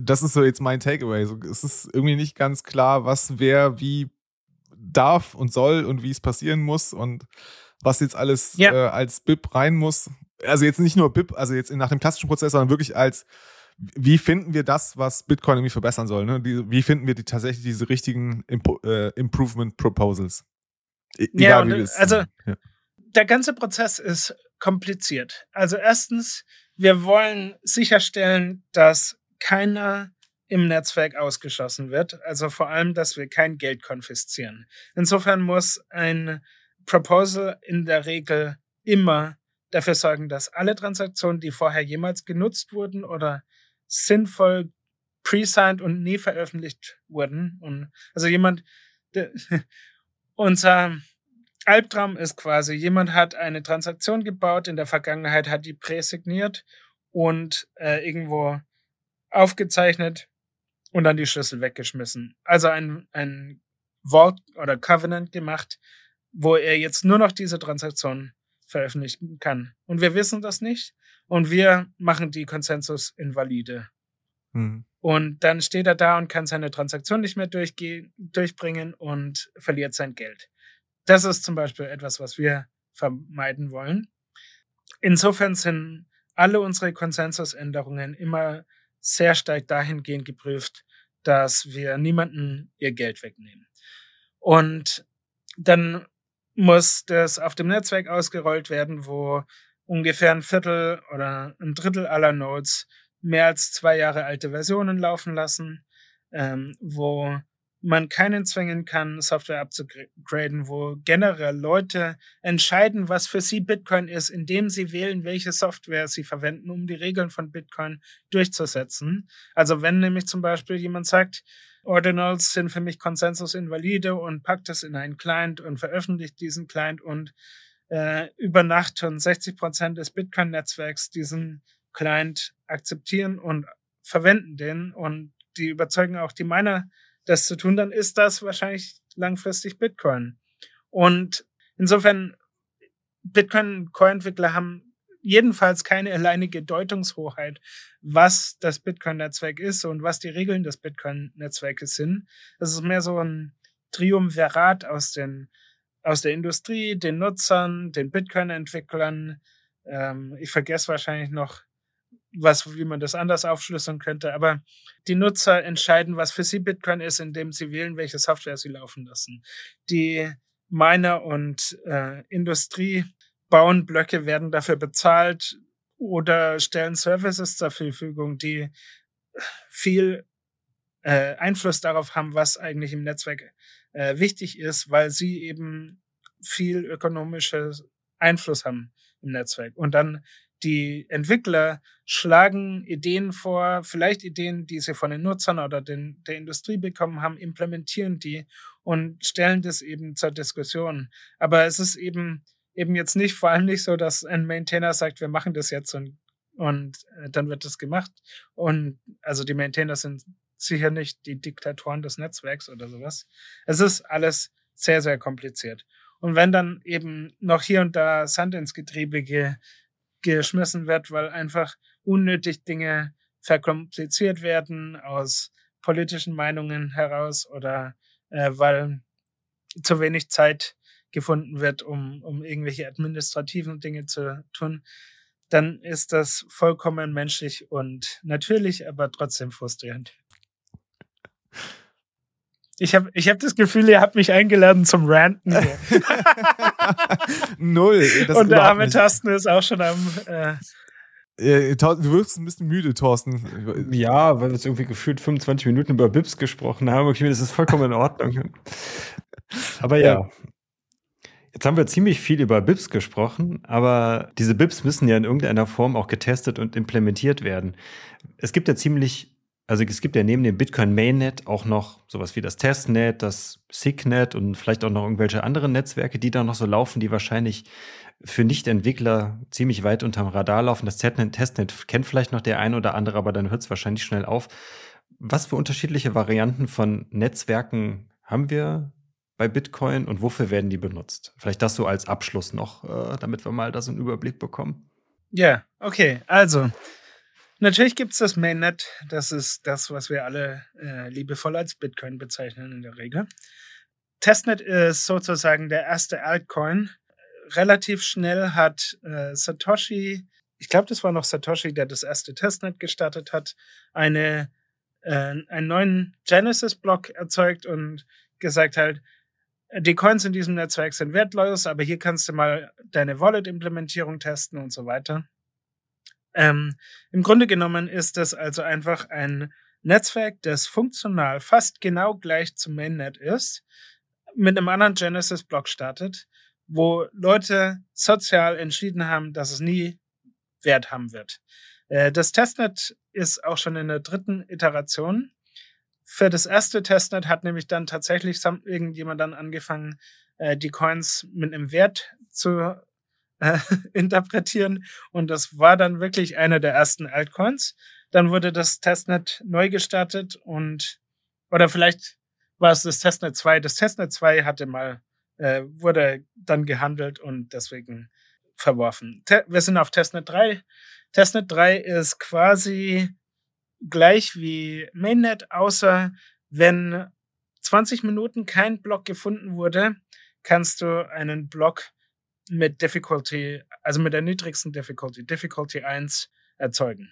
C: das ist so jetzt mein Takeaway. So, es ist irgendwie nicht ganz klar, was wer wie darf und soll und wie es passieren muss und was jetzt alles ja. äh, als BIP rein muss. Also jetzt nicht nur BIP, also jetzt nach dem klassischen Prozess, sondern wirklich als wie finden wir das, was Bitcoin irgendwie verbessern soll? Ne? Die, wie finden wir die, tatsächlich diese richtigen Impo äh, Improvement Proposals?
D: E egal, ja, und, also ja der ganze Prozess ist kompliziert. Also erstens, wir wollen sicherstellen, dass keiner im Netzwerk ausgeschlossen wird. Also vor allem, dass wir kein Geld konfiszieren. Insofern muss ein Proposal in der Regel immer dafür sorgen, dass alle Transaktionen, die vorher jemals genutzt wurden oder sinnvoll pre-signed und nie veröffentlicht wurden. Und also jemand, der, <laughs> unser Albtraum ist quasi, jemand hat eine Transaktion gebaut, in der Vergangenheit hat die präsigniert und äh, irgendwo aufgezeichnet und dann die Schlüssel weggeschmissen. Also ein, ein Vault oder Covenant gemacht, wo er jetzt nur noch diese Transaktion veröffentlichen kann. Und wir wissen das nicht und wir machen die Konsensus invalide. Hm. Und dann steht er da und kann seine Transaktion nicht mehr durchbringen und verliert sein Geld. Das ist zum Beispiel etwas, was wir vermeiden wollen. Insofern sind alle unsere Konsensusänderungen immer sehr stark dahingehend geprüft, dass wir niemanden ihr Geld wegnehmen. Und dann muss das auf dem Netzwerk ausgerollt werden, wo ungefähr ein Viertel oder ein Drittel aller Nodes mehr als zwei Jahre alte Versionen laufen lassen, ähm, wo man keinen zwingen kann, Software abzugraden, wo generell Leute entscheiden, was für sie Bitcoin ist, indem sie wählen, welche Software sie verwenden, um die Regeln von Bitcoin durchzusetzen. Also wenn nämlich zum Beispiel jemand sagt, Ordinals sind für mich konsensusinvalide und packt es in einen Client und veröffentlicht diesen Client und äh, über Nacht schon 60 Prozent des Bitcoin-Netzwerks diesen Client akzeptieren und verwenden den und die überzeugen auch die Miner das zu tun, dann ist das wahrscheinlich langfristig Bitcoin. Und insofern, Bitcoin-Core-Entwickler haben jedenfalls keine alleinige Deutungshoheit, was das Bitcoin-Netzwerk ist und was die Regeln des Bitcoin-Netzwerkes sind. Das ist mehr so ein Triumvirat aus den aus der Industrie, den Nutzern, den Bitcoin-Entwicklern. Ähm, ich vergesse wahrscheinlich noch was, wie man das anders aufschlüsseln könnte, aber die Nutzer entscheiden, was für sie Bitcoin ist, indem sie wählen, welche Software sie laufen lassen. Die Miner und äh, Industrie bauen Blöcke, werden dafür bezahlt oder stellen Services zur Verfügung, die viel äh, Einfluss darauf haben, was eigentlich im Netzwerk äh, wichtig ist, weil sie eben viel ökonomisches Einfluss haben im Netzwerk. Und dann die Entwickler schlagen Ideen vor, vielleicht Ideen, die sie von den Nutzern oder den, der Industrie bekommen haben, implementieren die und stellen das eben zur Diskussion. Aber es ist eben, eben jetzt nicht, vor allem nicht so, dass ein Maintainer sagt, wir machen das jetzt und, und äh, dann wird das gemacht. Und also die Maintainer sind sicher nicht die Diktatoren des Netzwerks oder sowas. Es ist alles sehr, sehr kompliziert. Und wenn dann eben noch hier und da Sand ins Getriebe ge geschmissen wird, weil einfach unnötig Dinge verkompliziert werden aus politischen Meinungen heraus oder äh, weil zu wenig Zeit gefunden wird, um, um irgendwelche administrativen Dinge zu tun, dann ist das vollkommen menschlich und natürlich, aber trotzdem frustrierend. <laughs> Ich habe ich hab das Gefühl, ihr habt mich eingeladen zum Ranten. <laughs>
C: Null.
D: Und der arme Tasten ist auch schon am. Äh
C: Du wirkst ein bisschen müde, Thorsten.
B: Ja, weil wir jetzt irgendwie gefühlt 25 Minuten über Bips gesprochen haben. Okay, das ist vollkommen in Ordnung. <laughs> Aber ja. ja. Jetzt haben wir ziemlich viel über Bips gesprochen, aber diese Bips müssen ja in irgendeiner Form auch getestet und implementiert werden. Es gibt ja ziemlich also es gibt ja neben dem Bitcoin Mainnet auch noch sowas wie das Testnet, das SIGNet und vielleicht auch noch irgendwelche anderen Netzwerke, die da noch so laufen, die wahrscheinlich für Nicht-Entwickler ziemlich weit unterm Radar laufen. Das Testnet, kennt vielleicht noch der ein oder andere, aber dann hört es wahrscheinlich schnell auf. Was für unterschiedliche Varianten von Netzwerken haben wir bei Bitcoin und wofür werden die benutzt? Vielleicht das so als Abschluss noch, äh, damit wir mal da so einen Überblick bekommen.
D: Ja, okay. Also, Natürlich gibt es das Mainnet. Das ist das, was wir alle äh, liebevoll als Bitcoin bezeichnen in der Regel. Testnet ist sozusagen der erste Altcoin. Relativ schnell hat äh, Satoshi, ich glaube, das war noch Satoshi, der das erste Testnet gestartet hat, eine, äh, einen neuen Genesis-Block erzeugt und gesagt halt, die Coins in diesem Netzwerk sind wertlos, aber hier kannst du mal deine Wallet-Implementierung testen und so weiter. Ähm, Im Grunde genommen ist das also einfach ein Netzwerk, das funktional fast genau gleich zum Mainnet ist, mit einem anderen Genesis-Block startet, wo Leute sozial entschieden haben, dass es nie Wert haben wird. Äh, das Testnet ist auch schon in der dritten Iteration. Für das erste Testnet hat nämlich dann tatsächlich irgendjemand dann angefangen, äh, die Coins mit einem Wert zu äh, <laughs> interpretieren. Und das war dann wirklich einer der ersten Altcoins. Dann wurde das Testnet neu gestartet und, oder vielleicht war es das Testnet 2. Das Testnet 2 hatte mal, äh, wurde dann gehandelt und deswegen verworfen. Te wir sind auf Testnet 3. Testnet 3 ist quasi gleich wie Mainnet, außer wenn 20 Minuten kein Block gefunden wurde, kannst du einen Block mit Difficulty, also mit der niedrigsten Difficulty, Difficulty 1 erzeugen.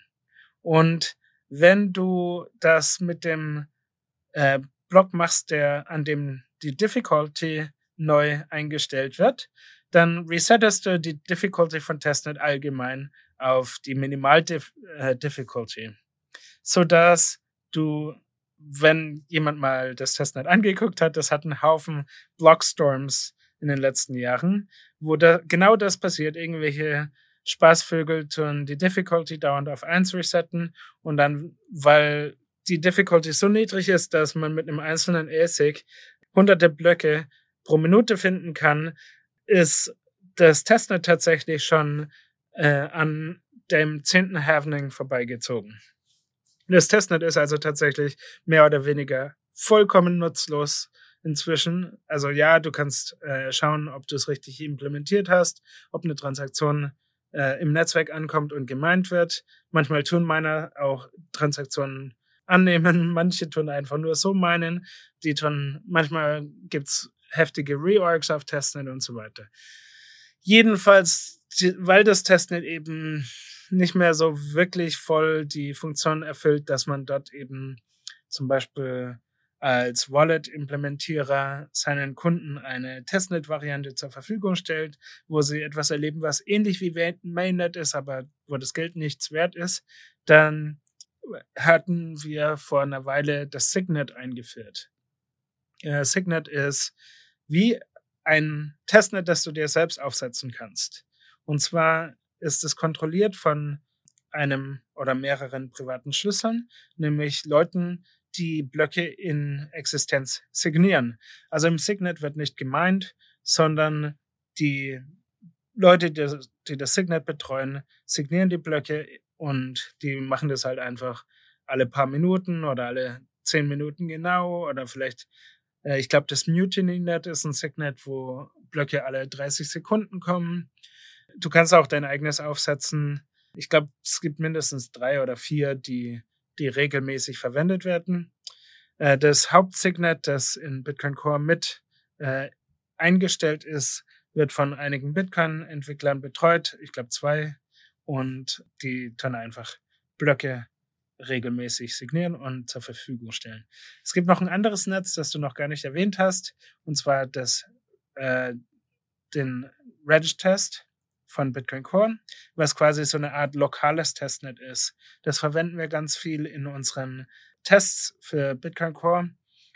D: Und wenn du das mit dem äh, Block machst, der an dem die Difficulty neu eingestellt wird, dann resettest du die Difficulty von Testnet allgemein auf die Minimal äh, so dass du, wenn jemand mal das Testnet angeguckt hat, das hat einen Haufen Blockstorms in den letzten Jahren, wo da genau das passiert. Irgendwelche Spaßvögel tun die Difficulty dauernd auf eins resetten und dann, weil die Difficulty so niedrig ist, dass man mit einem einzelnen ASIC hunderte Blöcke pro Minute finden kann, ist das Testnet tatsächlich schon äh, an dem zehnten Halvening vorbeigezogen. Das Testnet ist also tatsächlich mehr oder weniger vollkommen nutzlos inzwischen. Also ja, du kannst äh, schauen, ob du es richtig implementiert hast, ob eine Transaktion äh, im Netzwerk ankommt und gemeint wird. Manchmal tun Miner auch Transaktionen annehmen, <laughs> manche tun einfach nur so meinen, die tun, manchmal gibt's heftige Reorgs auf Testnet und so weiter. Jedenfalls, weil das Testnet eben nicht mehr so wirklich voll die Funktion erfüllt, dass man dort eben zum Beispiel als Wallet-Implementierer seinen Kunden eine Testnet-Variante zur Verfügung stellt, wo sie etwas erleben, was ähnlich wie Mainnet ist, aber wo das Geld nichts wert ist, dann hatten wir vor einer Weile das Signet eingeführt. Äh, Signet ist wie ein Testnet, das du dir selbst aufsetzen kannst. Und zwar ist es kontrolliert von einem oder mehreren privaten Schlüsseln, nämlich Leuten, die Blöcke in Existenz signieren. Also im Signet wird nicht gemeint, sondern die Leute, die, die das Signet betreuen, signieren die Blöcke und die machen das halt einfach alle paar Minuten oder alle zehn Minuten genau oder vielleicht, äh, ich glaube, das Mutiny-Net ist ein Signet, wo Blöcke alle 30 Sekunden kommen. Du kannst auch dein eigenes aufsetzen. Ich glaube, es gibt mindestens drei oder vier, die die regelmäßig verwendet werden. Äh, das Hauptsignet, das in Bitcoin Core mit äh, eingestellt ist, wird von einigen Bitcoin-Entwicklern betreut. Ich glaube zwei. Und die können einfach Blöcke regelmäßig signieren und zur Verfügung stellen. Es gibt noch ein anderes Netz, das du noch gar nicht erwähnt hast, und zwar das, äh, den Redis-Test von Bitcoin Core, was quasi so eine Art lokales Testnet ist. Das verwenden wir ganz viel in unseren Tests für Bitcoin Core.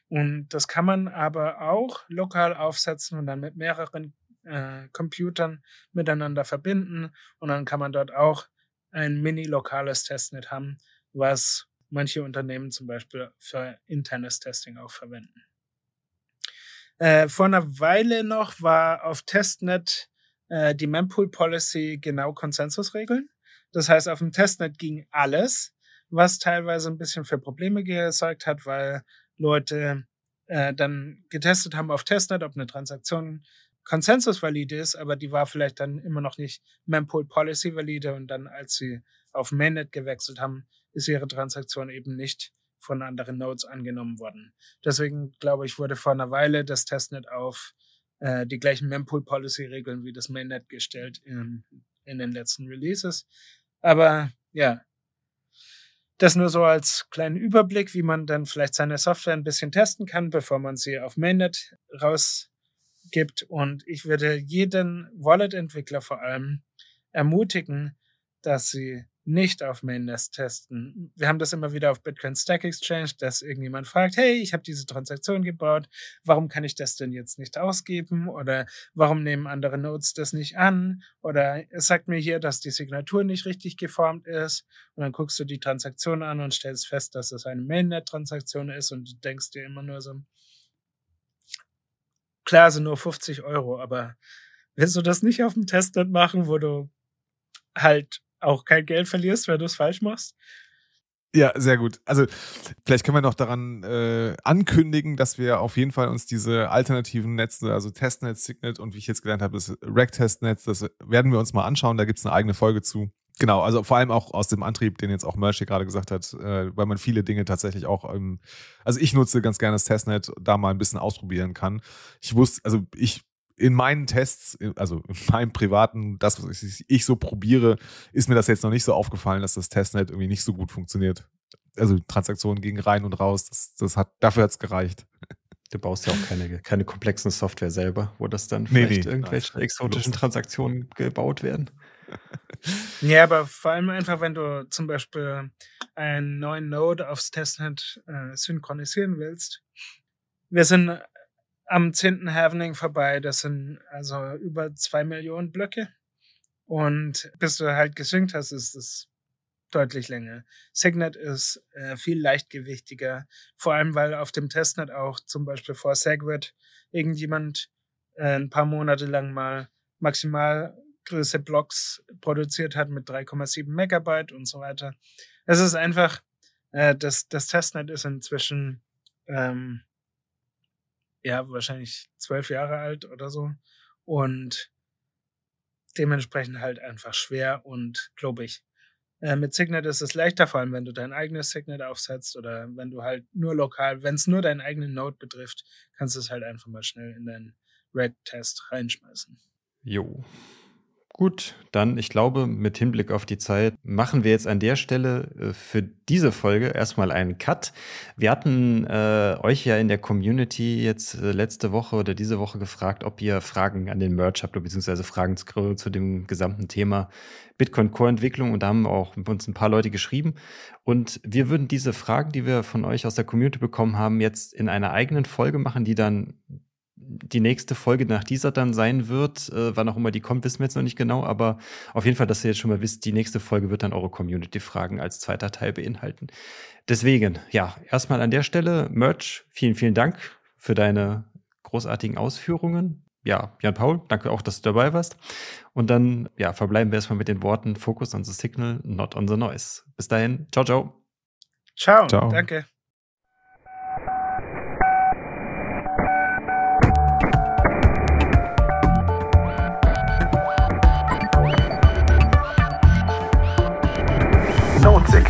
D: Und das kann man aber auch lokal aufsetzen und dann mit mehreren äh, Computern miteinander verbinden. Und dann kann man dort auch ein mini-lokales Testnet haben, was manche Unternehmen zum Beispiel für internes Testing auch verwenden. Äh, vor einer Weile noch war auf Testnet äh, die Mempool Policy genau Konsensusregeln. Das heißt, auf dem Testnet ging alles, was teilweise ein bisschen für Probleme gesorgt hat, weil Leute äh, dann getestet haben auf Testnet, ob eine Transaktion konsensusvalide ist, aber die war vielleicht dann immer noch nicht Mempool Policy valide und dann, als sie auf Mainnet gewechselt haben, ist ihre Transaktion eben nicht von anderen Nodes angenommen worden. Deswegen glaube ich, wurde vor einer Weile das Testnet auf äh, die gleichen Mempool-Policy-Regeln wie das Mainnet gestellt in, in den letzten Releases. Aber ja, das nur so als kleinen Überblick, wie man dann vielleicht seine Software ein bisschen testen kann, bevor man sie auf Mainnet rausgibt. Und ich würde jeden Wallet-Entwickler vor allem ermutigen, dass sie nicht auf Mainnest testen. Wir haben das immer wieder auf Bitcoin Stack Exchange, dass irgendjemand fragt, hey, ich habe diese Transaktion gebaut, warum kann ich das denn jetzt nicht ausgeben? Oder warum nehmen andere Nodes das nicht an? Oder es sagt mir hier, dass die Signatur nicht richtig geformt ist. Und dann guckst du die Transaktion an und stellst fest, dass es eine Mainnet-Transaktion ist und du denkst dir immer nur so, klar sind nur 50 Euro, aber willst du das nicht auf dem Testnet machen, wo du halt auch kein Geld verlierst, wenn du es falsch machst.
C: Ja, sehr gut. Also vielleicht können wir noch daran äh, ankündigen, dass wir auf jeden Fall uns diese alternativen Netze, also Testnet, Signet und wie ich jetzt gelernt habe, das Rack-Testnetz, das werden wir uns mal anschauen. Da gibt es eine eigene Folge zu. Genau, also vor allem auch aus dem Antrieb, den jetzt auch Merch hier gerade gesagt hat, äh, weil man viele Dinge tatsächlich auch, ähm, also ich nutze ganz gerne das Testnet, da mal ein bisschen ausprobieren kann. Ich wusste, also ich in meinen Tests, also in <laughs> meinem privaten, das, was ich, ich, so probiere, ist mir das jetzt noch nicht so aufgefallen, dass das Testnet irgendwie nicht so gut funktioniert. Also Transaktionen gegen rein und raus, das, das hat, dafür hat es gereicht. <laughs>
B: Du baust ja auch keine, keine komplexen Software selber, wo das dann vielleicht nee, nee, irgendwelche nein. exotischen Transaktionen gebaut werden. <laughs>
D: Ja, aber vor allem einfach, wenn du zum Beispiel einen neuen Node aufs Testnet äh, synchronisieren willst. Wir sind am 10. Halvening vorbei. Das sind also über zwei Millionen Blöcke. Und bis du halt gesynkt hast, ist es deutlich länger. Signet ist äh, viel leichtgewichtiger, vor allem weil auf dem Testnet auch zum Beispiel vor Segwit irgendjemand äh, ein paar Monate lang mal Maximalgröße Blocks produziert hat mit 3,7 Megabyte und so weiter. Es ist einfach, äh, das, das Testnet ist inzwischen ähm, ja, wahrscheinlich zwölf Jahre alt oder so. Und dementsprechend halt einfach schwer und klobig. Äh, mit Signet ist es leichter, vor allem wenn du dein eigenes Signet aufsetzt oder wenn du halt nur lokal, wenn es nur deinen eigenen Node betrifft, kannst du es halt einfach mal schnell in deinen Red-Test reinschmeißen.
B: Jo. Gut, dann ich glaube, mit Hinblick auf die Zeit machen wir jetzt an der Stelle äh, für diese Folge erstmal einen Cut. Wir hatten äh, euch ja in der Community jetzt äh, letzte Woche oder diese Woche gefragt, ob ihr Fragen an den Merch habt, beziehungsweise Fragen zu, zu dem gesamten Thema Bitcoin Core Entwicklung und da haben auch uns ein paar Leute geschrieben. Und wir würden diese Fragen, die wir von euch aus der Community bekommen haben, jetzt in einer eigenen Folge machen, die dann die nächste Folge nach dieser dann sein wird. Äh, wann auch immer die kommt, wissen wir jetzt noch nicht genau, aber auf jeden Fall, dass ihr jetzt schon mal wisst, die nächste Folge wird dann eure Community-Fragen als zweiter Teil beinhalten. Deswegen, ja, erstmal an der Stelle, Merch, vielen, vielen Dank für deine großartigen Ausführungen. Ja, Jan Paul, danke auch, dass du dabei warst. Und dann, ja, verbleiben wir erstmal mit den Worten Focus on the Signal, not on the Noise. Bis dahin, ciao, ciao.
D: Ciao, ciao. danke.